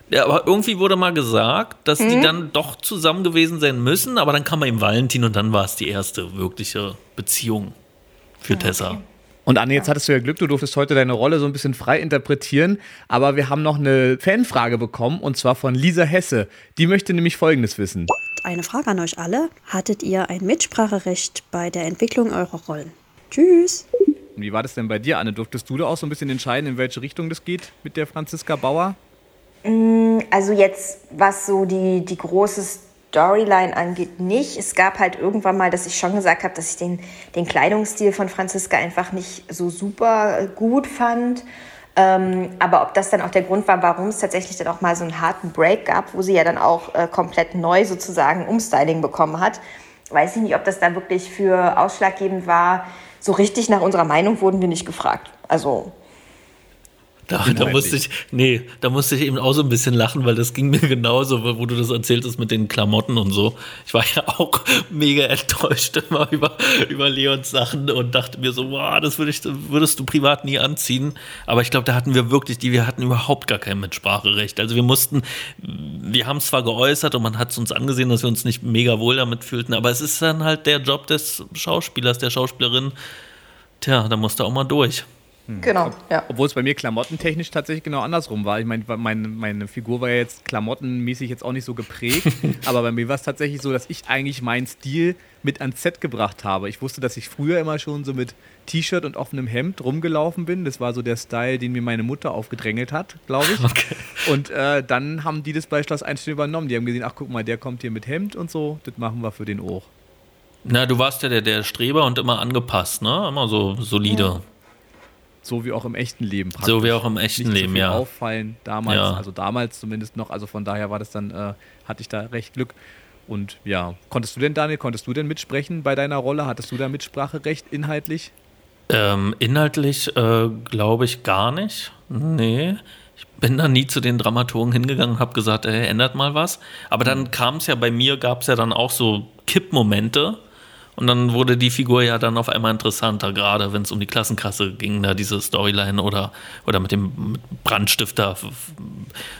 Ja, aber irgendwie wurde mal gesagt, dass Mhm. die dann doch zusammen gewesen sein müssen, aber dann kam er ihm Valentin und dann war es die erste wirkliche Beziehung für Tessa. Und Anne, jetzt hattest du ja Glück, du durftest heute deine Rolle so ein bisschen frei interpretieren, aber wir haben noch eine Fanfrage bekommen und zwar von Lisa Hesse. Die möchte nämlich Folgendes wissen. Eine Frage an euch alle. Hattet ihr ein Mitspracherecht bei der Entwicklung eurer Rollen? Tschüss. Wie war das denn bei dir, Anne? Durftest du da auch so ein bisschen entscheiden, in welche Richtung das geht mit der Franziska Bauer? Also jetzt, was so die, die große Storyline angeht, nicht. Es gab halt irgendwann mal, dass ich schon gesagt habe, dass ich den, den Kleidungsstil von Franziska einfach nicht so super äh, gut fand. Ähm, aber ob das dann auch der Grund war, warum es tatsächlich dann auch mal so einen harten Break gab, wo sie ja dann auch äh, komplett neu sozusagen Umstyling bekommen hat, weiß ich nicht, ob das da wirklich für ausschlaggebend war. So richtig nach unserer Meinung wurden wir nicht gefragt. Also Da, da musste ich, nee, da musste ich eben auch so ein bisschen lachen, weil das ging mir genauso, wo du das erzähltest mit den Klamotten und so. Ich war ja auch mega enttäuscht immer über, über Leons Sachen und dachte mir so, wow, das würd ich, würdest du privat nie anziehen. Aber ich glaube, da hatten wir wirklich, die, wir hatten überhaupt gar kein Mitspracherecht. Also wir mussten, wir haben es zwar geäußert und man hat es uns angesehen, dass wir uns nicht mega wohl damit fühlten, aber es ist dann halt der Job des Schauspielers, der Schauspielerin. Tja, da musste auch mal durch. Hm. Genau, ja. Obwohl es bei mir klamottentechnisch tatsächlich genau andersrum war. Ich meine, meine, meine Figur war ja jetzt klamottenmäßig jetzt auch nicht so geprägt, aber bei mir war es tatsächlich so, dass ich eigentlich meinen Stil mit ans Set gebracht habe. Ich wusste, dass ich früher immer schon so mit T-Shirt und offenem Hemd rumgelaufen bin. Das war so der Style, den mir meine Mutter aufgedrängelt hat, glaube ich. Okay. Und äh, dann haben die das bei Schloss Einstein übernommen. Die haben gesehen, ach guck mal, der kommt hier mit Hemd und so, das machen wir für den auch. Na, du warst ja der, der Streber und immer angepasst, ne? Immer so solide. Ja. So wie auch im echten Leben praktisch. So wie auch im echten Nicht Leben, so ja. auffallen damals, ja. also damals zumindest noch. Also von daher war das dann, äh, hatte ich da recht Glück. Und ja, konntest du denn, Daniel, konntest du denn mitsprechen bei deiner Rolle? Hattest du da Mitspracherecht inhaltlich? Ähm, inhaltlich äh, glaube ich gar nicht. Nee. Ich bin da nie zu den Dramaturgen hingegangen und habe gesagt, ey, ändert mal was. Aber dann mhm. kam es ja bei mir, gab es ja dann auch so Kippmomente und dann wurde die Figur ja dann auf einmal interessanter, gerade wenn es um die Klassenkasse ging, da diese Storyline oder, oder mit dem Brandstifter.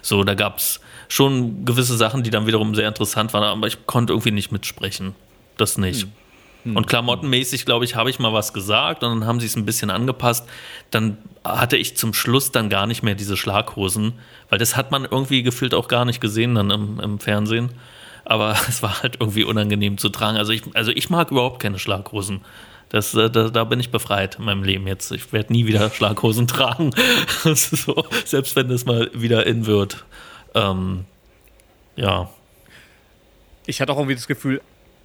So, da gab es schon gewisse Sachen, die dann wiederum sehr interessant waren, aber ich konnte irgendwie nicht mitsprechen. Das nicht. Hm. hm. Und klamottenmäßig, glaube ich, habe ich mal was gesagt und dann haben sie es ein bisschen angepasst. Dann hatte ich zum Schluss dann gar nicht mehr diese Schlaghosen, weil das hat man irgendwie gefühlt auch gar nicht gesehen dann im, im Fernsehen aber es war halt irgendwie unangenehm zu tragen. Also ich, also ich mag überhaupt keine Schlaghosen. Das, äh, da, da, bin ich befreit in meinem Leben jetzt. Ich werde nie wieder Schlaghosen tragen. so, selbst wenn das mal wieder in wird. Ähm, ja. Ich hatte auch irgendwie das Gefühl,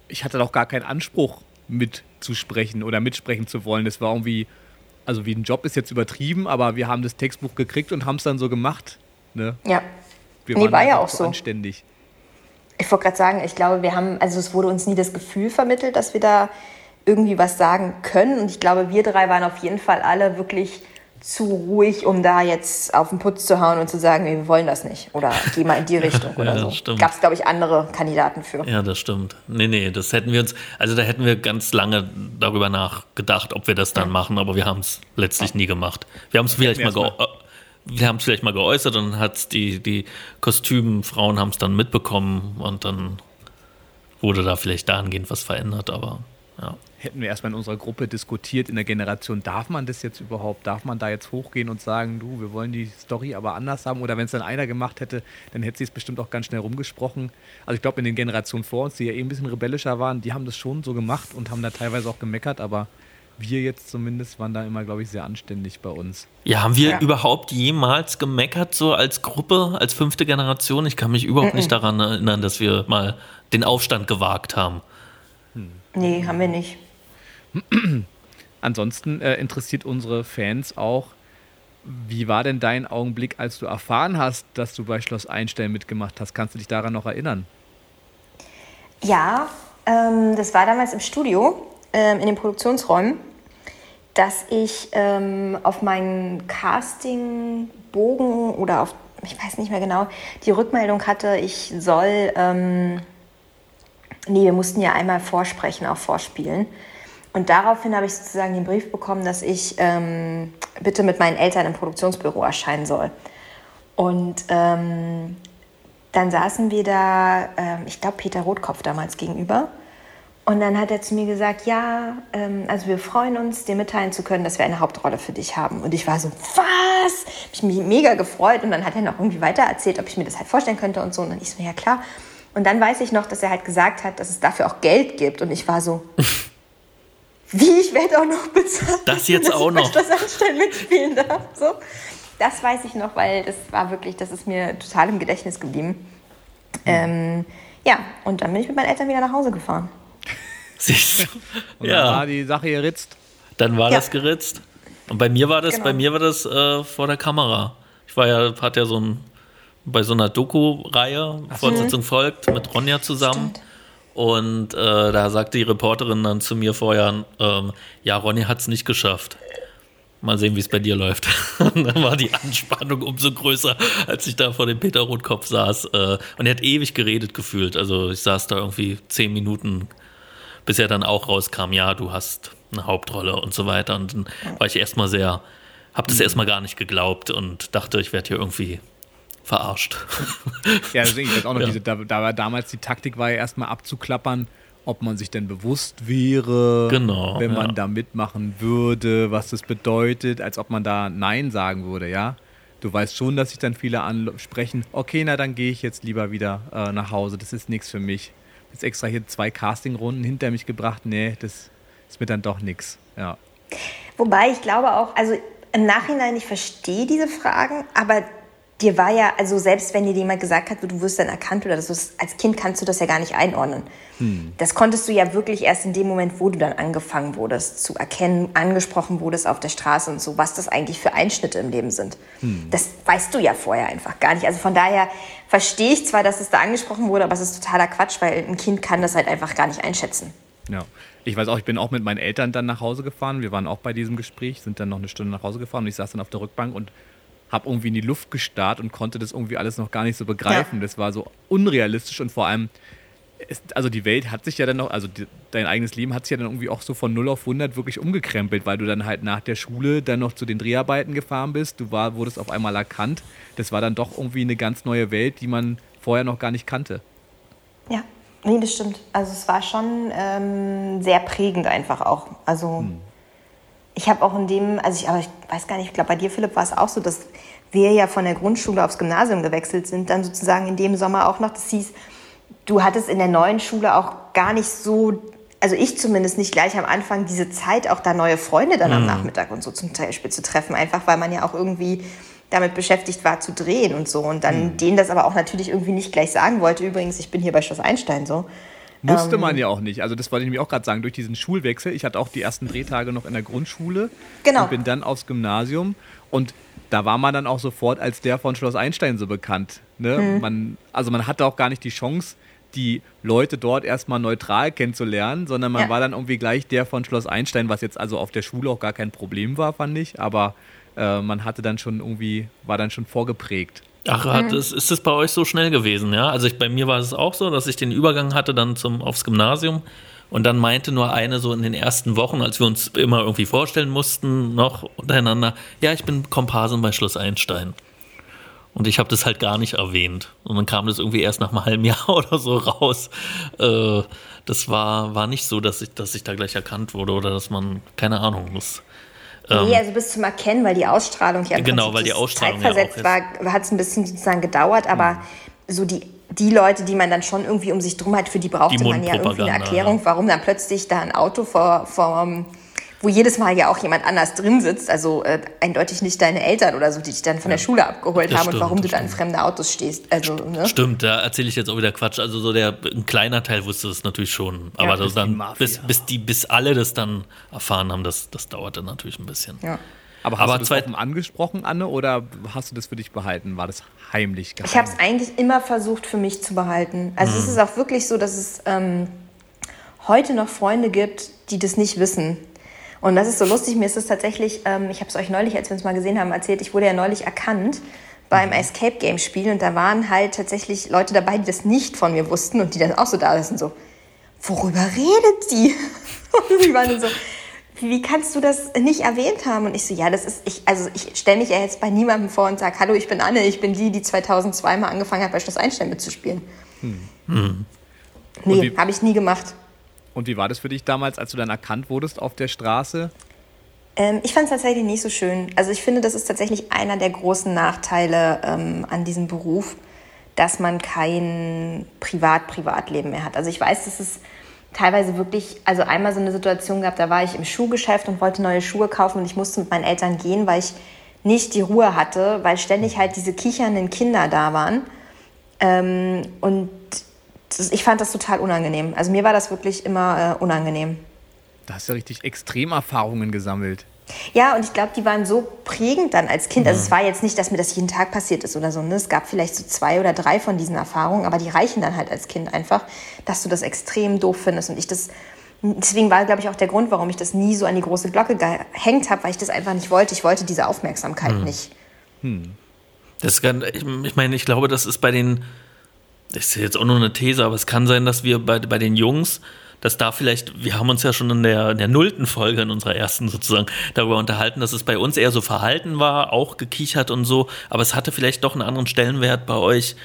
ich hatte doch gar keinen Anspruch mitzusprechen oder mitsprechen zu wollen. Das war irgendwie, also wie ein Job ist jetzt übertrieben, aber wir haben das Textbuch gekriegt und haben es dann so gemacht. Ne? Ja. Wir nee, waren war ja auch so anständig. Ich wollte gerade sagen, ich glaube, wir haben, also es wurde uns nie das Gefühl vermittelt, dass wir da irgendwie was sagen können. Und ich glaube, wir drei waren auf jeden Fall alle wirklich zu ruhig, um da jetzt auf den Putz zu hauen und zu sagen, nee, wir wollen das nicht. Oder geh mal in die Richtung oder ja, so. Gab es, glaube ich, andere Kandidaten für. Ja, das stimmt. Nee, nee, das hätten wir uns, also da hätten wir ganz lange darüber nachgedacht, ob wir das dann ja. machen, aber wir haben es letztlich nie gemacht. Wir haben es vielleicht mal, mal wir haben es vielleicht mal geäußert und hat die, die Kostümfrauen haben es dann mitbekommen und dann wurde da vielleicht dahingehend was verändert, aber ja. Hätten wir erstmal in unserer Gruppe diskutiert, in der Generation, darf man das jetzt überhaupt? Darf man da jetzt hochgehen und sagen, du, wir wollen die Story aber anders haben? Oder wenn es dann einer gemacht hätte, dann hätte sie es bestimmt auch ganz schnell rumgesprochen. Also ich glaube, in den Generationen vor uns, die ja eh ein bisschen rebellischer waren, die haben das schon so gemacht und haben da teilweise auch gemeckert, aber wir jetzt zumindest waren da immer, glaube ich, sehr anständig bei uns. Ja, haben wir ja. überhaupt jemals gemeckert, so als Gruppe, als fünfte Generation? Ich kann mich überhaupt nicht daran erinnern, dass wir mal den Aufstand gewagt haben. Hm. Nee, haben wir nicht. Ansonsten äh, interessiert unsere Fans auch, wie war denn dein Augenblick, als du erfahren hast, dass du bei Schloss Einstein mitgemacht hast? Kannst du dich daran noch erinnern? Ja, ähm, das war damals im Studio, ähm, in den Produktionsräumen dass ich ähm, auf meinen Castingbogen oder auf, ich weiß nicht mehr genau, die Rückmeldung hatte, ich soll, ähm, nee, wir mussten ja einmal vorsprechen, auch vorspielen. Und daraufhin habe ich sozusagen den Brief bekommen, dass ich ähm, bitte mit meinen Eltern im Produktionsbüro erscheinen soll. Und ähm, dann saßen wir da, äh, ich glaube, Peter Rotkopf damals gegenüber. Und dann hat er zu mir gesagt, ja, ähm, also wir freuen uns, dir mitteilen zu können, dass wir eine Hauptrolle für dich haben. Und ich war so, was? Ich mich mega gefreut. Und dann hat er noch irgendwie weiter erzählt, ob ich mir das halt vorstellen könnte und so. Und dann ich so, ja klar. Und dann weiß ich noch, dass er halt gesagt hat, dass es dafür auch Geld gibt. Und ich war so, wie, ich werde auch noch bezahlt. Das jetzt auch noch. Das Anstellen mitspielen darf. So. Das weiß ich noch, weil das war wirklich, das ist mir total im Gedächtnis geblieben. Ähm, ja, und dann bin ich mit meinen Eltern wieder nach Hause gefahren. Siehst du? Und ja. dann war die Sache geritzt. Dann war ja. das geritzt. Und bei mir war das, genau. bei mir war das äh, vor der Kamera. Ich war ja, hat ja so ein, bei so einer Doku-Reihe, Fortsetzung folgt, mit Ronja zusammen. Stimmt. Und äh, da sagte die Reporterin dann zu mir vorher, ähm, ja, Ronja hat es nicht geschafft. Mal sehen, wie es bei dir läuft. Und dann war die Anspannung umso größer, als ich da vor dem Peter Rotkopf saß. Äh, und er hat ewig geredet gefühlt. Also ich saß da irgendwie zehn Minuten bis er dann auch rauskam, ja, du hast eine Hauptrolle und so weiter. Und dann war ich erstmal sehr, habe das mhm. erstmal gar nicht geglaubt und dachte, ich werde hier irgendwie verarscht. Ja, deswegen, ich weiß auch noch, ja. diese, da, da war damals die Taktik war ja erstmal abzuklappern, ob man sich denn bewusst wäre, genau, wenn man ja. da mitmachen würde, was das bedeutet, als ob man da Nein sagen würde, ja. Du weißt schon, dass sich dann viele ansprechen, okay, na dann gehe ich jetzt lieber wieder äh, nach Hause, das ist nichts für mich. Jetzt extra hier zwei Castingrunden hinter mich gebracht, nee, das ist mir dann doch nichts, ja. Wobei ich glaube auch, also im Nachhinein, ich verstehe diese Fragen, aber dir war ja, also selbst wenn dir jemand gesagt hat, du wirst dann erkannt oder das, als Kind kannst du das ja gar nicht einordnen. Hm. Das konntest du ja wirklich erst in dem Moment, wo du dann angefangen wurdest zu erkennen, angesprochen wurdest auf der Straße und so, was das eigentlich für Einschnitte im Leben sind. Hm. Das weißt du ja vorher einfach gar nicht. Also von daher verstehe ich zwar, dass es da angesprochen wurde, aber es ist totaler Quatsch, weil ein Kind kann das halt einfach gar nicht einschätzen. Ja. Ich weiß auch, ich bin auch mit meinen Eltern dann nach Hause gefahren. Wir waren auch bei diesem Gespräch, sind dann noch eine Stunde nach Hause gefahren und ich saß dann auf der Rückbank und habe irgendwie in die Luft gestarrt und konnte das irgendwie alles noch gar nicht so begreifen. Ja. Das war so unrealistisch und vor allem, ist, also die Welt hat sich ja dann noch, also die, dein eigenes Leben hat sich ja dann irgendwie auch so von 0 auf 100 wirklich umgekrempelt, weil du dann halt nach der Schule dann noch zu den Dreharbeiten gefahren bist. Du war, wurdest auf einmal erkannt. Das war dann doch irgendwie eine ganz neue Welt, die man vorher noch gar nicht kannte. Ja, nee, das stimmt. Also es war schon ähm, sehr prägend einfach auch. Also hm. Ich habe auch in dem, also ich, aber ich weiß gar nicht, ich glaube bei dir, Philipp, war es auch so, dass wir ja von der Grundschule aufs Gymnasium gewechselt sind, dann sozusagen in dem Sommer auch noch. Das hieß, du hattest in der neuen Schule auch gar nicht so, also ich zumindest nicht gleich am Anfang diese Zeit, auch da neue Freunde dann am mhm. Nachmittag und so zum Beispiel zu treffen, einfach weil man ja auch irgendwie damit beschäftigt war zu drehen und so und dann mhm. denen das aber auch natürlich irgendwie nicht gleich sagen wollte. Übrigens, ich bin hier bei Schloss Einstein so. Musste ähm, man ja auch nicht. Also das wollte ich nämlich auch gerade sagen, durch diesen Schulwechsel. Ich hatte auch die ersten Drehtage noch in der Grundschule genau. und bin dann aufs Gymnasium und da war man dann auch sofort als der von Schloss Einstein so bekannt. Ne? Mhm. Man, also man hatte auch gar nicht die Chance, die Leute dort erstmal neutral kennenzulernen, sondern man ja. war dann irgendwie gleich der von Schloss Einstein, was jetzt also auf der Schule auch gar kein Problem war, fand ich. Aber äh, man hatte dann schon irgendwie, war dann schon vorgeprägt. Ach, hat, ist, ist das bei euch so schnell gewesen, ja? Also ich, bei mir war es auch so, dass ich den Übergang hatte dann zum, aufs Gymnasium und dann meinte nur eine so in den ersten Wochen, als wir uns immer irgendwie vorstellen mussten, noch untereinander, ja, ich bin Komparsin bei Schloss Einstein. Und ich habe das halt gar nicht erwähnt. Und dann kam das irgendwie erst nach einem halben Jahr oder so raus. Äh, das war, war nicht so, dass ich, dass ich da gleich erkannt wurde oder dass man, keine Ahnung, muss. Ähm, nee, also bis zum Erkennen, weil die Ausstrahlung ja genau, weil die Ausstrahlung zeitversetzt ja war, hat es ein bisschen sozusagen gedauert, aber mhm. so die die Leute, die man dann schon irgendwie um sich drum hat, für die brauchte die man ja irgendwie eine Erklärung, warum dann plötzlich da ein Auto vor, vor wo jedes Mal ja auch jemand anders drin sitzt, also äh, eindeutig nicht deine Eltern oder so, die dich dann von ja, der Schule abgeholt haben stimmt, und warum du da in fremde Autos stehst. Also, ne? Stimmt, da erzähle ich jetzt auch wieder Quatsch. Also so der ein kleiner Teil wusste es natürlich schon, aber ja, das dann bis, bis die bis alle das dann erfahren haben, das, das dauerte natürlich ein bisschen. Ja. Aber hast Aber du das offen angesprochen, Anne, oder hast du das für dich behalten? War das heimlich geheim? Ich habe es eigentlich immer versucht für mich zu behalten. Also mhm. es ist auch wirklich so, dass es ähm, heute noch Freunde gibt, die das nicht wissen. Und das ist so lustig. Mir ist es tatsächlich, ähm, ich habe es euch neulich, als wir uns mal gesehen haben, erzählt, ich wurde ja neulich erkannt beim mhm. Escape Game Spiel und da waren halt tatsächlich Leute dabei, die das nicht von mir wussten und die dann auch so da sind, so, worüber redet sie? und die waren dann so, wie kannst du das nicht erwähnt haben? Und ich so, ja, das ist, ich, also ich stelle mich ja jetzt bei niemandem vor und sage, hallo, ich bin Anne, ich bin die, die 2002 mal angefangen hat, bei Schloss Einstein mitzuspielen. Hm. Hm. Nee, habe ich nie gemacht. Und wie war das für dich damals, als du dann erkannt wurdest auf der Straße? Ähm, ich fand es tatsächlich nicht so schön. Also ich finde, das ist tatsächlich einer der großen Nachteile ähm, an diesem Beruf, dass man kein Privat-Privatleben mehr hat. Also ich weiß, dass es teilweise wirklich, also einmal so eine Situation gehabt, da war ich im Schuhgeschäft und wollte neue Schuhe kaufen und ich musste mit meinen Eltern gehen, weil ich nicht die Ruhe hatte, weil ständig halt diese kichernden Kinder da waren. Ähm, und ich fand das total unangenehm. Also mir war das wirklich immer äh, unangenehm. Da hast du ja richtig Extremerfahrungen gesammelt. Ja, und ich glaube, die waren so prägend dann als Kind. Also es war jetzt nicht, dass mir das jeden Tag passiert ist oder so. Ne? Es gab vielleicht so zwei oder drei von diesen Erfahrungen, aber die reichen dann halt als Kind einfach, dass du das extrem doof findest. Und ich das, deswegen war, glaube ich, auch der Grund, warum ich das nie so an die große Glocke gehängt habe, weil ich das einfach nicht wollte. Ich wollte diese Aufmerksamkeit hm. nicht. Hm. Das kann, ich, ich meine, ich glaube, das ist bei den, ist jetzt auch nur eine These, aber es kann sein, dass wir bei, bei den Jungs dass da vielleicht, wir haben uns ja schon in der, in der nullten Folge in unserer ersten sozusagen darüber unterhalten, dass es bei uns eher so verhalten war, auch gekichert und so, aber es hatte vielleicht doch einen anderen Stellenwert bei euch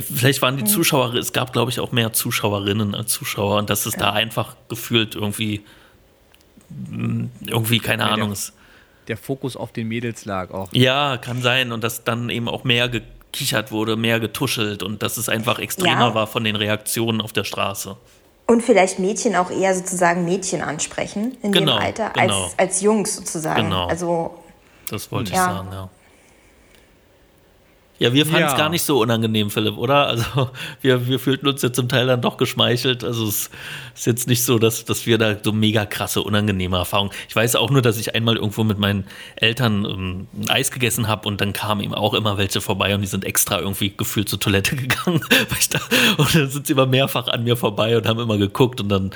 vielleicht waren die Zuschauer, es gab glaube ich auch mehr Zuschauerinnen als Zuschauer und dass es ja. da einfach gefühlt irgendwie, mm, irgendwie, keine ja, Ahnung. Der, der Fokus auf den Mädels lag auch. Ja, kann sein und dass dann eben auch mehr gekichert wurde, mehr getuschelt und dass es einfach extremer ja. war von den Reaktionen auf der Straße. Und vielleicht Mädchen auch eher sozusagen Mädchen ansprechen in genau, dem Alter genau. als, als Jungs sozusagen. Genau. Also, das wollte ich sagen, ja. Ja, wir fanden es ja. gar nicht so unangenehm, Philipp, oder? Also wir, wir fühlten uns ja zum Teil dann doch geschmeichelt. Also es ist jetzt nicht so, dass, dass wir da so mega krasse, unangenehme Erfahrungen. Ich weiß auch nur, dass ich einmal irgendwo mit meinen Eltern ähm, ein Eis gegessen habe und dann kamen eben auch immer welche vorbei und die sind extra irgendwie gefühlt zur Toilette gegangen. da, und dann sind sie immer mehrfach an mir vorbei und haben immer geguckt und dann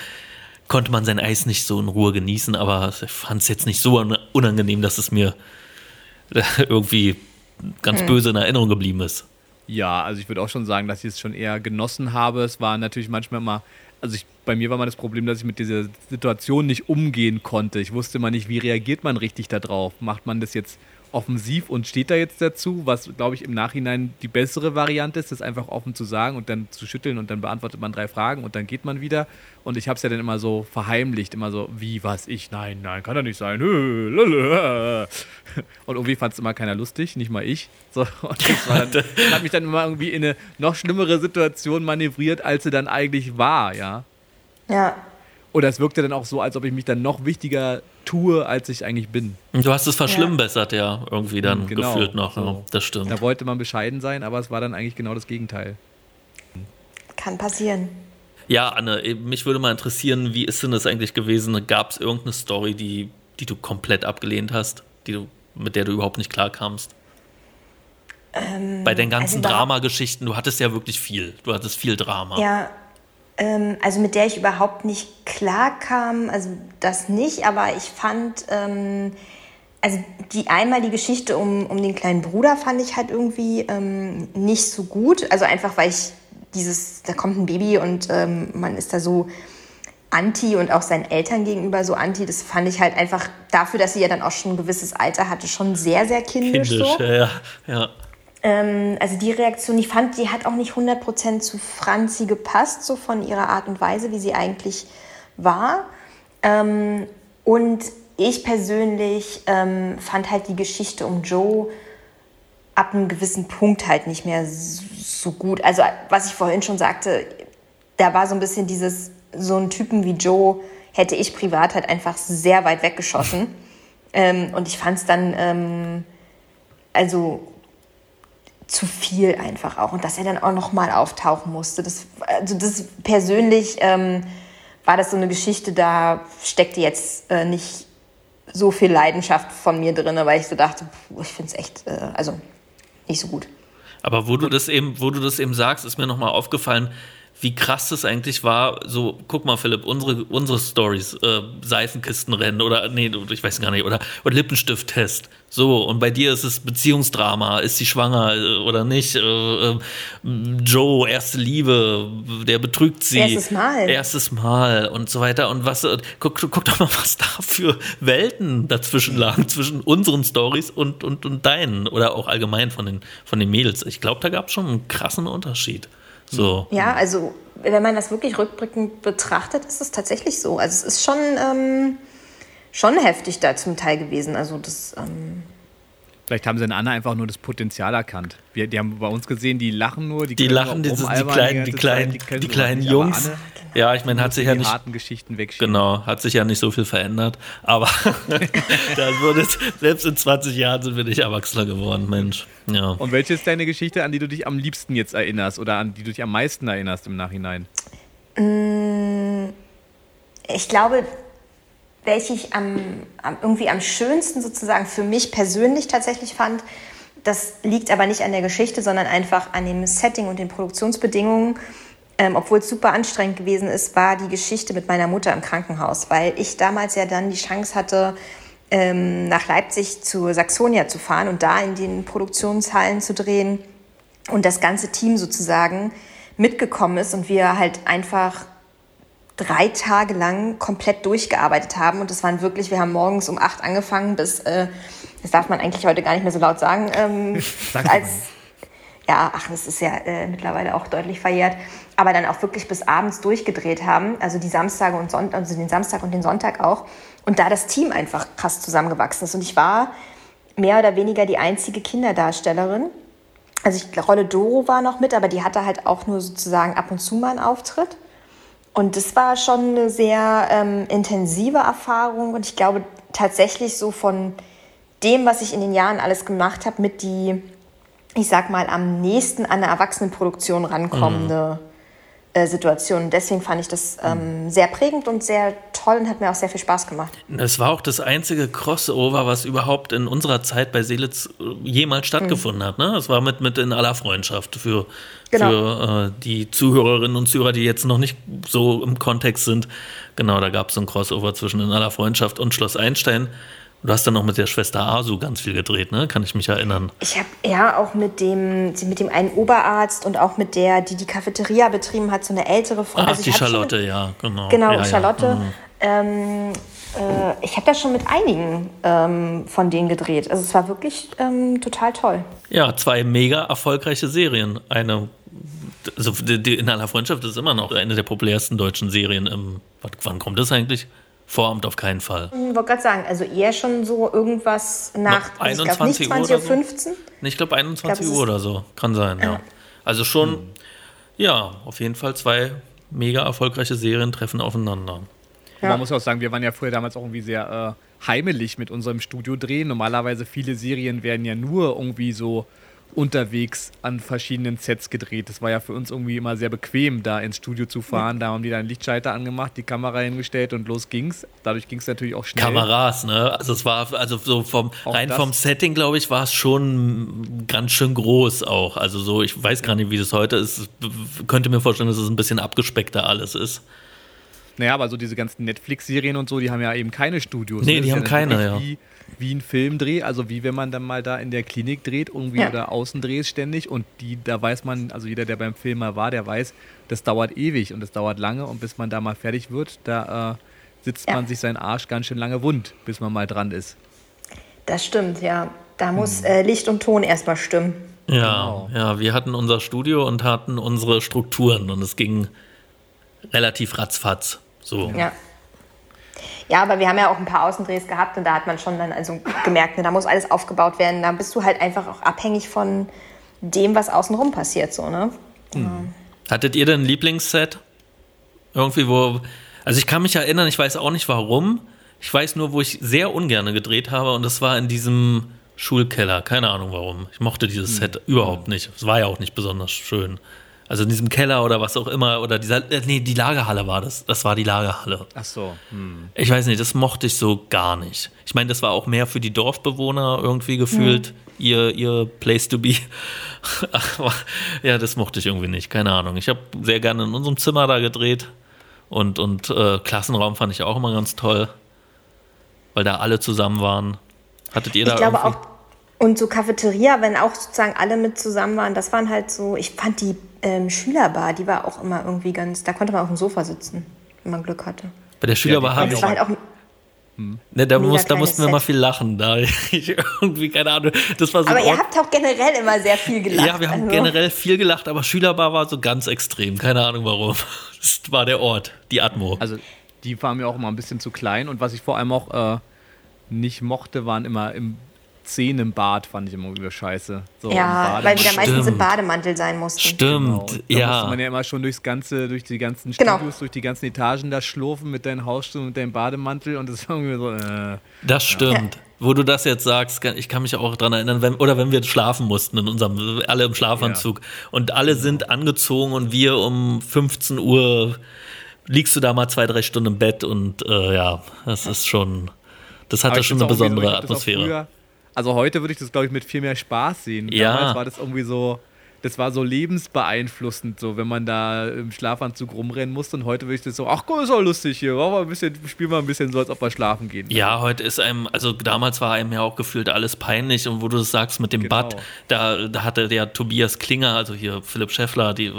konnte man sein Eis nicht so in Ruhe genießen, aber ich fand es jetzt nicht so unangenehm, dass es mir irgendwie ganz hm. böse in Erinnerung geblieben ist. Ja, also ich würde auch schon sagen, dass ich es schon eher genossen habe. Es war natürlich manchmal mal, also ich, bei mir war mal das Problem, dass ich mit dieser Situation nicht umgehen konnte. Ich wusste mal nicht, wie reagiert man richtig darauf. Macht man das jetzt offensiv und steht da jetzt dazu, was, glaube ich, im Nachhinein die bessere Variante ist, das einfach offen zu sagen und dann zu schütteln und dann beantwortet man drei Fragen und dann geht man wieder. Und ich habe es ja dann immer so verheimlicht, immer so, wie, was, ich, nein, nein, kann doch nicht sein. Und irgendwie fand es immer keiner lustig, nicht mal ich. So, und das war dann, hat mich dann immer irgendwie in eine noch schlimmere Situation manövriert, als sie dann eigentlich war, ja. Ja. Oder es wirkte dann auch so, als ob ich mich dann noch wichtiger tue, als ich eigentlich bin. Du hast es verschlimmbessert, ja, ja irgendwie dann genau, gefühlt noch. So. Das stimmt. Da wollte man bescheiden sein, aber es war dann eigentlich genau das Gegenteil. Kann passieren. Ja, Anne, mich würde mal interessieren, wie ist denn das eigentlich gewesen? Gab es irgendeine Story, die, die du komplett abgelehnt hast, die du, mit der du überhaupt nicht klarkamst? Ähm, Bei den ganzen also Dramageschichten, du hattest ja wirklich viel. Du hattest viel Drama. Ja, ähm, also mit der ich überhaupt nicht klarkam, also das nicht, aber ich fand, ähm, also die einmal die Geschichte um, um den kleinen Bruder fand ich halt irgendwie ähm, nicht so gut. Also einfach, weil ich dieses, da kommt ein Baby und ähm, man ist da so anti und auch seinen Eltern gegenüber so anti, das fand ich halt einfach dafür, dass sie ja dann auch schon ein gewisses Alter hatte, schon sehr, sehr kindisch. Kindisch, so. ja, ja. Ähm, also die Reaktion, ich fand, die hat auch nicht 100% zu Franzi gepasst, so von ihrer Art und Weise, wie sie eigentlich war. Ähm, und ich persönlich ähm, fand halt die Geschichte um Joe ab einem gewissen Punkt halt nicht mehr so gut. Also was ich vorhin schon sagte, da war so ein bisschen dieses, so ein Typen wie Joe hätte ich privat halt einfach sehr weit weggeschossen. ähm, und ich fand es dann, ähm, also zu viel einfach auch und dass er dann auch noch mal auftauchen musste. Das, also das persönlich ähm, war das so eine Geschichte, da steckte jetzt äh, nicht so viel Leidenschaft von mir drin, weil ich so dachte, ich finde es echt, äh, also nicht so gut. Aber wo du das eben, wo du das eben sagst, ist mir noch mal aufgefallen, wie krass das eigentlich war. So, guck mal, Philipp, unsere, unsere Stories, äh, Seifenkistenrennen oder, nee, ich weiß gar nicht, oder, oder Lippenstift-Test. So, und bei dir ist es Beziehungsdrama. Ist sie schwanger äh, oder nicht? Äh, äh, Joe, erste Liebe, der betrügt sie. Erstes Mal. Erstes Mal und so weiter. Und was, äh, guck, guck doch mal, was da für Welten dazwischen lagen, zwischen unseren Stories und, und, und deinen. Oder auch allgemein von den, von den Mädels. Ich glaube, da gab es schon einen krassen Unterschied. So. Ja, also wenn man das wirklich rückblickend betrachtet, ist es tatsächlich so. Also es ist schon, ähm, schon heftig da zum Teil gewesen. Also das. Ähm Vielleicht haben sie in Anna einfach nur das Potenzial erkannt. Wir, die haben bei uns gesehen, die lachen nur, die, die lachen, die, die, kleinen, die, kleinen, die, die kleinen Jungs. Anne, ja, ich meine, hat sich ja nicht. harten Geschichten Genau, hat sich ja nicht so viel verändert. Aber das wurde selbst in 20 Jahren sind wir nicht erwachsener geworden, Mensch. Ja. Und welche ist deine Geschichte, an die du dich am liebsten jetzt erinnerst oder an die du dich am meisten erinnerst im Nachhinein? Mm, ich glaube, welche ich am, am, irgendwie am schönsten sozusagen für mich persönlich tatsächlich fand. Das liegt aber nicht an der Geschichte, sondern einfach an dem Setting und den Produktionsbedingungen. Ähm, obwohl es super anstrengend gewesen ist, war die Geschichte mit meiner Mutter im Krankenhaus, weil ich damals ja dann die Chance hatte, ähm, nach Leipzig zu Saxonia zu fahren und da in den Produktionshallen zu drehen und das ganze Team sozusagen mitgekommen ist und wir halt einfach drei Tage lang komplett durchgearbeitet haben. Und das waren wirklich, wir haben morgens um acht angefangen bis, äh, das darf man eigentlich heute gar nicht mehr so laut sagen, ähm, als, ja, ach, das ist ja äh, mittlerweile auch deutlich verjährt, aber dann auch wirklich bis abends durchgedreht haben, also die Samstage und Sonntag, also den Samstag und den Sonntag auch. Und da das Team einfach krass zusammengewachsen ist. Und ich war mehr oder weniger die einzige Kinderdarstellerin. Also ich Rolle Doro war noch mit, aber die hatte halt auch nur sozusagen ab und zu mal einen Auftritt. Und das war schon eine sehr ähm, intensive Erfahrung. Und ich glaube tatsächlich so von dem, was ich in den Jahren alles gemacht habe, mit die ich sag mal, am nächsten an eine Erwachsenenproduktion rankommende mhm. Äh. Deswegen fand ich das ähm, sehr prägend und sehr toll und hat mir auch sehr viel Spaß gemacht. Das war auch das einzige Crossover, was überhaupt in unserer Zeit bei Seelitz äh, jemals stattgefunden mhm. hat. Ne? Das war mit, mit in aller Freundschaft für, genau. für äh, die Zuhörerinnen und Zuhörer, die jetzt noch nicht so im Kontext sind. Genau, da gab es so ein Crossover zwischen in aller Freundschaft und Schloss Einstein. Du hast dann noch mit der Schwester Asu ganz viel gedreht, ne? Kann ich mich erinnern. Ich habe ja auch mit dem, mit dem einen Oberarzt und auch mit der, die die Cafeteria betrieben hat, so eine ältere Frau. Ach, also die Charlotte, mit, ja, genau. Genau, ja, Charlotte. Ja. Mhm. Ähm, äh, ich habe da schon mit einigen ähm, von denen gedreht. Also es war wirklich ähm, total toll. Ja, zwei mega erfolgreiche Serien. Eine also die, die in aller Freundschaft ist immer noch eine der populärsten deutschen Serien. Im, wann kommt das eigentlich? Voramt auf keinen Fall. Ich wollte gerade sagen, also eher schon so irgendwas nach Na, 21 glaub, Uhr oder 15? So. Ich glaube 21 ich glaub, Uhr oder so. Kann sein, ja. ja. Also schon, hm. ja, auf jeden Fall zwei mega erfolgreiche Serien treffen aufeinander. Ja. Man muss auch sagen, wir waren ja früher damals auch irgendwie sehr äh, heimelig mit unserem Studio drehen. Normalerweise viele Serien werden ja nur irgendwie so unterwegs an verschiedenen Sets gedreht. Das war ja für uns irgendwie immer sehr bequem, da ins Studio zu fahren. Da haben die dann Lichtschalter angemacht, die Kamera hingestellt und los ging's. Dadurch ging es natürlich auch schnell. Kameras, ne? Also es war, also so vom auch rein das. vom Setting, glaube ich, war es schon ganz schön groß auch. Also so, ich weiß gar nicht, wie das heute ist. Ich könnte mir vorstellen, dass es ein bisschen abgespeckter alles ist. Naja, aber so diese ganzen Netflix-Serien und so, die haben ja eben keine Studios. Nee, ne? die haben keine, ja. Wie, wie ein Filmdreh, also wie wenn man dann mal da in der Klinik dreht, irgendwie ja. oder außen dreht ständig und die, da weiß man, also jeder, der beim Film mal war, der weiß, das dauert ewig und das dauert lange und bis man da mal fertig wird, da äh, sitzt ja. man sich seinen Arsch ganz schön lange wund, bis man mal dran ist. Das stimmt, ja. Da muss hm. äh, Licht und Ton erstmal stimmen. Ja, genau. ja, wir hatten unser Studio und hatten unsere Strukturen und es ging relativ ratzfatz. So. Ja. Ja, aber wir haben ja auch ein paar Außendrehs gehabt und da hat man schon dann also gemerkt, ne, da muss alles aufgebaut werden. Da bist du halt einfach auch abhängig von dem, was außenrum passiert. So, ne? Hm. Hattet ihr denn ein Lieblingsset? Irgendwie, wo. Also ich kann mich erinnern, ich weiß auch nicht warum. Ich weiß nur, wo ich sehr ungern gedreht habe und das war in diesem Schulkeller. Keine Ahnung warum. Ich mochte dieses hm. Set überhaupt nicht. Es war ja auch nicht besonders schön. Also in diesem Keller oder was auch immer, oder dieser, äh, nee, die Lagerhalle war das. Das war die Lagerhalle. Ach so. Hm. Ich weiß nicht, das mochte ich so gar nicht. Ich meine, das war auch mehr für die Dorfbewohner irgendwie gefühlt, hm. ihr, ihr Place to be. Aber ja, das mochte ich irgendwie nicht, keine Ahnung. Ich habe sehr gerne in unserem Zimmer da gedreht und, und äh, Klassenraum fand ich auch immer ganz toll, weil da alle zusammen waren. Hattet ihr da ich glaube irgendwie? auch und so Cafeteria, wenn auch sozusagen alle mit zusammen waren, das waren halt so, ich fand die ähm, Schülerbar, die war auch immer irgendwie ganz, da konnte man auf dem Sofa sitzen, wenn man Glück hatte. Bei der Schülerbar ja, haben wir halt auch hm. Ne, da, muss, da mussten wir Set. mal viel lachen. Da ich irgendwie, keine Ahnung. Das war so aber ihr habt auch generell immer sehr viel gelacht. Ja, wir haben also. generell viel gelacht, aber Schülerbar war so ganz extrem. Keine Ahnung warum. Das war der Ort, die Atmo. Also, die war mir auch immer ein bisschen zu klein. Und was ich vor allem auch äh, nicht mochte, waren immer im Zehen im Bad fand ich immer wieder scheiße. So ja, weil wir da meistens im Bademantel sein mussten. Stimmt, genau. Da ja. musste man ja immer schon durchs ganze, durch die ganzen genau. Studios, durch die ganzen Etagen da schlurfen mit deinem Hausstuhl, mit deinem Bademantel und das war irgendwie so. Äh, das stimmt. Ja. Wo du das jetzt sagst, ich kann mich auch daran erinnern, wenn, oder wenn wir schlafen mussten in unserem, alle im Schlafanzug ja. und alle sind angezogen und wir um 15 Uhr liegst du da mal zwei, drei Stunden im Bett und äh, ja, das ist schon, das hatte schon eine besondere Atmosphäre. Also heute würde ich das, glaube ich, mit viel mehr Spaß sehen. Ja. Damals war das irgendwie so, das war so lebensbeeinflussend, so wenn man da im Schlafanzug rumrennen musste. Und heute würde ich das so, ach guck, ist auch lustig hier, mal ein bisschen, spielen wir ein bisschen so, als ob wir schlafen gehen. Ja, heute ist einem, also damals war einem ja auch gefühlt alles peinlich. Und wo du das sagst mit dem genau. Bad, da, da hatte der Tobias Klinger, also hier Philipp Scheffler, die,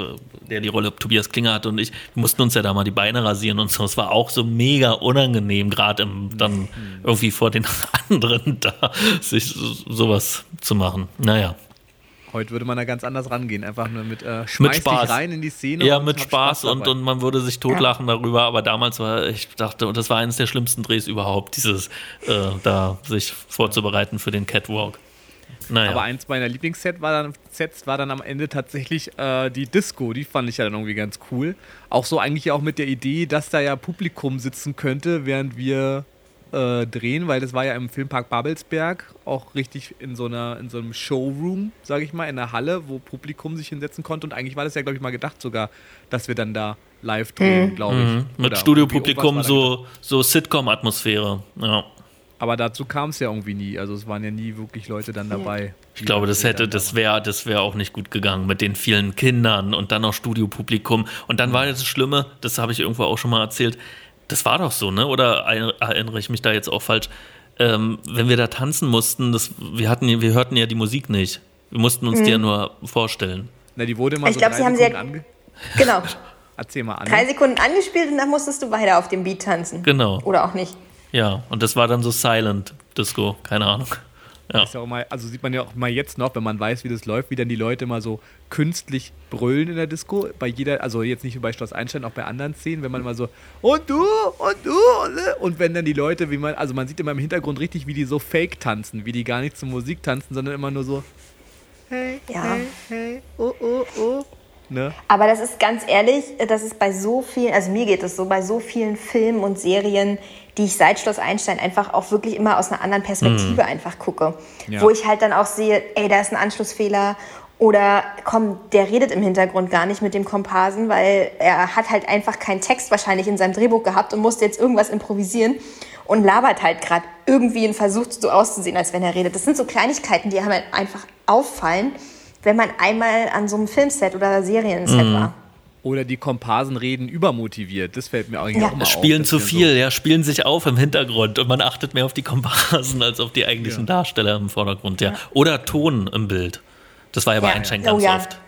der die Rolle Tobias Klinger hatte und ich, wir mussten uns ja da mal die Beine rasieren und so. Es war auch so mega unangenehm, gerade dann mhm. irgendwie vor den anderen da, sich sowas zu machen. Naja. Heute würde man da ganz anders rangehen. Einfach nur mit äh, mit Spaß. rein in die Szene. Ja, mit hab Spaß, und, und man würde sich totlachen darüber, aber damals war, ich dachte, und das war eines der schlimmsten Drehs überhaupt, dieses, äh, da sich vorzubereiten für den Catwalk. Naja. Aber eins meiner Lieblingssets war dann, Sets war dann am Ende tatsächlich äh, die Disco. Die fand ich ja dann irgendwie ganz cool. Auch so eigentlich auch mit der Idee, dass da ja Publikum sitzen könnte, während wir äh, drehen, weil das war ja im Filmpark Babelsberg auch richtig in so, einer, in so einem Showroom, sage ich mal, in der Halle, wo Publikum sich hinsetzen konnte. Und eigentlich war das ja, glaube ich, mal gedacht sogar, dass wir dann da live drehen, glaube ich. Mhm. Mit Oder Studiopublikum so, so Sitcom-Atmosphäre. Ja. Aber dazu kam es ja irgendwie nie. Also es waren ja nie wirklich Leute dann dabei. Ich glaube, das hätte, das wäre, das wäre auch nicht gut gegangen mit den vielen Kindern und dann noch Studiopublikum. Und dann war das Schlimme, das habe ich irgendwo auch schon mal erzählt. Das war doch so, ne? Oder erinnere ich mich da jetzt auch falsch? Ähm, wenn wir da tanzen mussten, das, wir hatten, wir hörten ja die Musik nicht. Wir mussten uns die ja nur vorstellen. Na, die wurde mal Ich so glaub, drei sie haben Sekunden sehr- ange Genau. Erzähl mal an. Drei Sekunden angespielt und dann musstest du weiter auf dem Beat tanzen. Genau. Oder auch nicht. Ja, und das war dann so Silent Disco, keine Ahnung. Ja. Ist ja auch mal, also sieht man ja auch mal jetzt noch, wenn man weiß, wie das läuft, wie dann die Leute mal so künstlich brüllen in der Disco. Bei jeder, also jetzt nicht nur bei Schloss Einstein, auch bei anderen Szenen, wenn man mal so, und du, und du, und, und wenn dann die Leute, wie man, also man sieht immer im Hintergrund richtig, wie die so fake tanzen, wie die gar nicht zur Musik tanzen, sondern immer nur so, hey, Ja. hey, hey, oh, oh, oh. Ne? Aber das ist ganz ehrlich, das ist bei so vielen, also mir geht es so, bei so vielen Filmen und Serien, die ich seit Schloss Einstein einfach auch wirklich immer aus einer anderen Perspektive einfach gucke. Ja. Wo ich halt dann auch sehe, ey, da ist ein Anschlussfehler. Oder komm, der redet im Hintergrund gar nicht mit dem Komparsen, weil er hat halt einfach keinen Text wahrscheinlich in seinem Drehbuch gehabt und musste jetzt irgendwas improvisieren und labert halt gerade irgendwie und versucht so auszusehen, als wenn er redet. Das sind so Kleinigkeiten, die einem halt einfach auffallen, wenn man einmal an so einem Filmset oder Serienset war. Oder die Komparsen reden übermotiviert, das fällt mir eigentlich Ja. auch immer auf. Spielen zu wir so- viel, ja, spielen sich auf im Hintergrund und man achtet mehr auf die Komparsen als auf die eigentlichen Ja. Darsteller im Vordergrund, ja. Oder Ton im Bild. Das war ja bei Ja. Einstein Oh ganz ja. oft.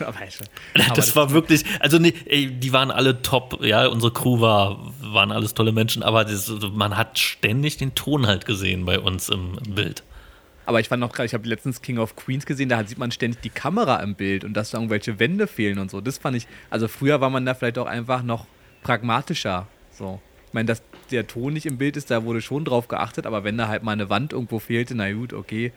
Aber schon. das, war wirklich, also nee, ey, die waren alle top, ja, unsere Crew war, waren alles tolle Menschen, aber das, man hat ständig den Ton halt gesehen bei uns im, im Bild. Aber ich fand noch gerade, ich habe letztens King of Queens gesehen, da sieht man ständig die Kamera im Bild und dass da irgendwelche Wände fehlen und so. Das fand ich, also früher war man da vielleicht auch einfach noch pragmatischer. So. Ich meine, dass der Ton nicht im Bild ist, da wurde schon drauf geachtet, aber wenn da halt mal eine Wand irgendwo fehlte, na gut, okay,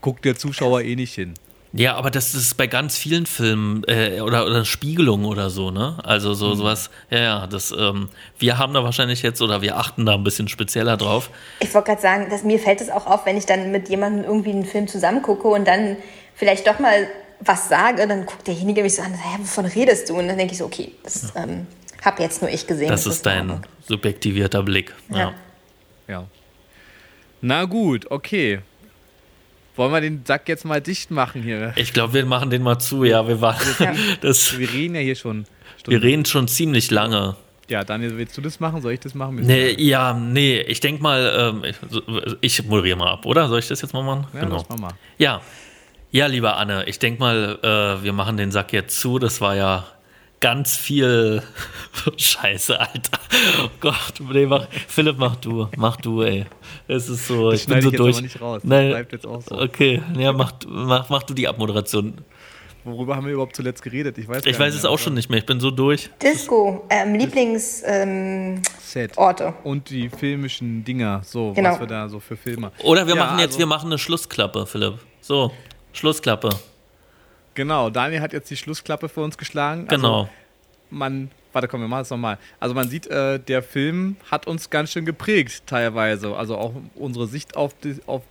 guckt der Zuschauer eh nicht hin. Ja, aber das ist bei ganz vielen Filmen äh, oder, oder Spiegelung oder so, ne? Also so sowas, ja, ja, das, ähm, wir haben da wahrscheinlich jetzt oder wir achten da ein bisschen spezieller drauf. Ich wollte gerade sagen, dass mir fällt es auch auf, wenn ich dann mit jemandem irgendwie einen Film zusammen gucke und dann vielleicht doch mal was sage, dann guckt derjenige mich so an, hä, wovon redest du? Und dann denke ich so, okay, das ähm, habe jetzt nur ich gesehen. Das ist in dein subjektivierter Blick. Ja. Ja. Ja. Na gut, okay. Wollen wir den Sack jetzt mal dicht machen hier? Ich glaube, wir machen den mal zu, ja. Wir, waren, das, Wir reden ja hier schon. wir reden schon ziemlich lange. Ja, Daniel, willst du das machen? Soll ich das machen? Nee, ja, nee, ich denke mal, ähm, ich, ich moderiere mal ab, oder? Soll ich das jetzt mal machen? Ja, mal mal. Ja, ja, lieber Anne, ich denke mal, äh, wir machen den Sack jetzt zu. Das war ja ganz viel Scheiße, Alter. Oh Gott, nee, mach, Philipp, mach du, mach du, ey. Es ist so, Das ich bin schneide so ich jetzt durch. aber nicht raus. Das Nein, bleibt jetzt auch so. Okay, ja, mach, mach, mach du die Abmoderation. Worüber haben wir überhaupt zuletzt geredet? Ich weiß, Ich weiß es mehr, auch aber- schon nicht mehr. Ich bin so durch. Disco, ähm, Lieblingsorte. Ähm. Orte. Und die filmischen Dinger, so, Genau. was wir da so für Filme. Oder wir Ja, machen jetzt, also- wir machen eine Schlussklappe, Philipp. So, Schlussklappe. Genau, Daniel hat jetzt die Schlussklappe für uns geschlagen. Genau. Also man, warte, komm, wir machen das nochmal. Also man sieht, äh, der Film hat uns ganz schön geprägt, teilweise. Also auch unsere Sicht auf, die, auf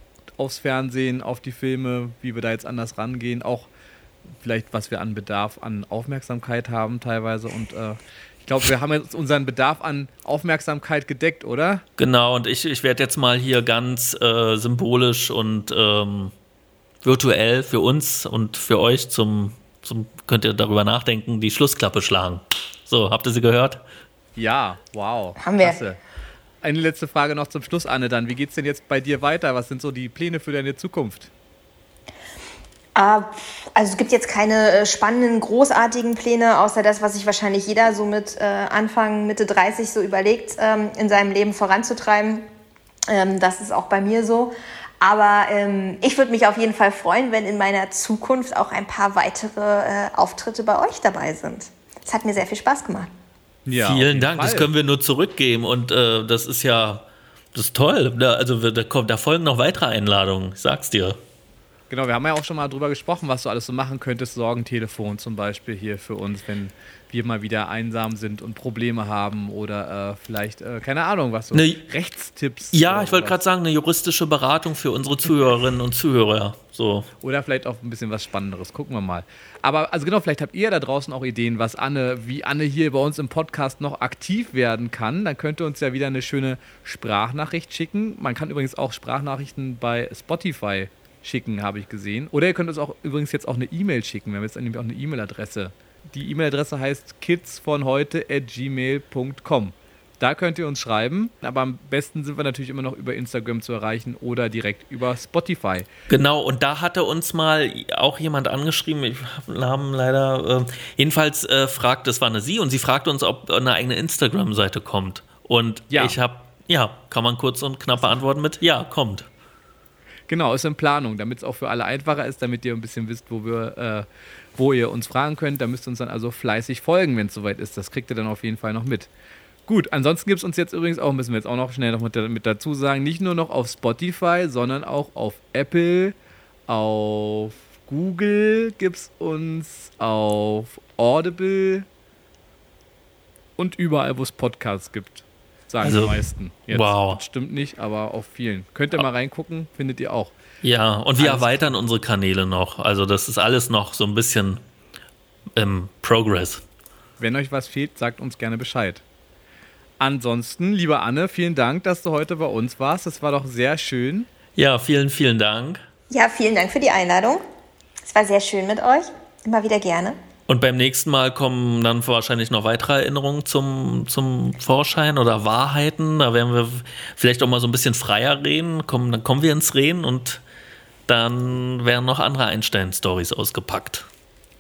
aufs Fernsehen, auf die Filme, wie wir da jetzt anders rangehen, auch vielleicht, was wir an Bedarf an Aufmerksamkeit haben teilweise. Und äh, ich glaube, wir haben jetzt unseren Bedarf an Aufmerksamkeit gedeckt, oder? Genau, und ich, ich werde jetzt mal hier ganz äh, symbolisch und ähm, virtuell für uns und für euch zum, zum, könnt ihr darüber nachdenken, die Schlussklappe schlagen. So, habt ihr sie gehört? Ja, wow. Haben wir. Klasse. Eine letzte Frage noch zum Schluss, Anne, dann. Wie geht's denn jetzt bei dir weiter? Was sind so die Pläne für deine Zukunft? Ah, also es gibt jetzt keine äh, spannenden, großartigen Pläne, außer das, was sich wahrscheinlich jeder so mit äh, Anfang, Mitte 30 so überlegt, ähm, in seinem Leben voranzutreiben. Ähm, das ist auch bei mir so. Aber ähm, ich würde mich auf jeden Fall freuen, wenn in meiner Zukunft auch ein paar weitere äh, Auftritte bei euch dabei sind. Es hat mir sehr viel Spaß gemacht. Ja, Vielen Dank, Fall. das können wir nur zurückgeben und äh, das ist ja das ist toll. Da, also da, kommt, da folgen noch weitere Einladungen, ich sag's dir. Genau, wir haben ja auch schon mal drüber gesprochen, was du alles so machen könntest. Sorgentelefon zum Beispiel hier für uns, wenn wir mal wieder einsam sind und Probleme haben oder äh, vielleicht, äh, keine Ahnung, was so ne, Rechtstipps. Ja, ich wollte gerade sagen, eine juristische Beratung für unsere Zuhörerinnen und Zuhörer. So. Oder vielleicht auch ein bisschen was Spannenderes. Gucken wir mal. Aber also genau, vielleicht habt ihr da draußen auch Ideen, was Anne, wie Anne hier bei uns im Podcast noch aktiv werden kann. Dann könnt ihr uns ja wieder eine schöne Sprachnachricht schicken. Man kann übrigens auch Sprachnachrichten bei Spotify schicken, habe ich gesehen. Oder ihr könnt uns auch übrigens jetzt auch eine E-Mail schicken. Wir haben jetzt nämlich auch eine E-Mail-Adresse die E-Mail-Adresse heißt kidsvonheute.gmail.com. Da könnt ihr uns schreiben, aber am besten sind wir natürlich immer noch über Instagram zu erreichen oder direkt über Spotify. Genau, und da hatte uns mal auch jemand angeschrieben, ich habe den Namen leider, äh, jedenfalls äh, fragt, das war eine Sie, und sie fragte uns, ob eine eigene Instagram-Seite kommt. Und ja. ich habe, ja, kann man kurz und knapp beantworten mit, ja, kommt. Genau, ist in Planung, damit es auch für alle einfacher ist, damit ihr ein bisschen wisst, wo wir äh, wo ihr uns fragen könnt. Da müsst ihr uns dann also fleißig folgen, wenn es soweit ist. Das kriegt ihr dann auf jeden Fall noch mit. Gut, ansonsten gibt es uns jetzt übrigens auch, müssen wir jetzt auch noch schnell noch mit, mit, dazu sagen, nicht nur noch auf Spotify, sondern auch auf Apple, auf Google gibt es uns, auf Audible und überall, wo es Podcasts gibt. Sagen also, die meisten. Jetzt. Wow. Stimmt nicht, aber auf vielen. Könnt ihr mal reingucken, findet ihr auch. Ja, und wir alles erweitern unsere Kanäle noch. Also das ist alles noch so ein bisschen im Progress. Wenn euch was fehlt, sagt uns gerne Bescheid. Ansonsten, liebe Anne, vielen Dank, dass du heute bei uns warst. Das war doch sehr schön. Ja, vielen, vielen Dank. Ja, vielen Dank für die Einladung. Es war sehr schön mit euch. Immer wieder gerne. Und beim nächsten Mal kommen dann wahrscheinlich noch weitere Erinnerungen zum, zum Vorschein oder Wahrheiten. Da werden wir vielleicht auch mal so ein bisschen freier reden. Kommen, dann kommen wir ins Reden und dann werden noch andere Einstein-Stories ausgepackt.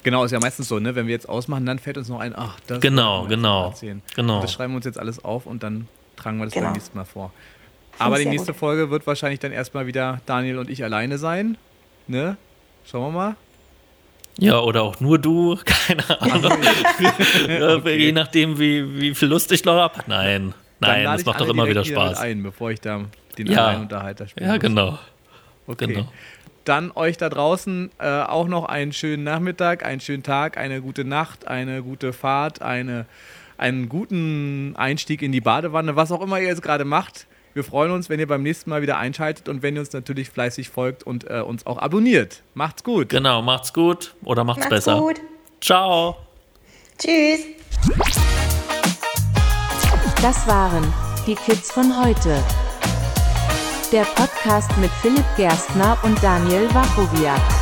Genau, ist ja meistens so, ne? Wenn wir jetzt ausmachen, dann fällt uns noch ein, ach, das genau, genau, genau. Und das schreiben wir uns jetzt alles auf und dann tragen wir das genau. beim nächsten Mal vor. Aber die nächste gut. Folge wird wahrscheinlich dann erstmal wieder Daniel und ich alleine sein. Ne? Schauen wir mal. Ja, oder auch nur du, keine Ahnung. okay. Je nachdem, wie, wie viel Lust ich noch habe. Nein, nein, das macht doch immer wieder Spaß. ein, bevor ich da den ja. Alleinunterhalter spiele. Ja, genau. Okay. Genau. Dann euch da draußen äh, auch noch einen schönen Nachmittag, einen schönen Tag, eine gute Nacht, eine gute Fahrt, eine, einen guten Einstieg in die Badewanne, was auch immer ihr jetzt gerade macht. Wir freuen uns, wenn ihr beim nächsten Mal wieder einschaltet und wenn ihr uns natürlich fleißig folgt und äh, uns auch abonniert. Macht's gut. Genau, macht's gut oder macht's, macht's besser. Gut. Ciao. Tschüss. Das waren die Kids von heute. Der Podcast mit Philipp Gerstner und Daniel Wachowiak.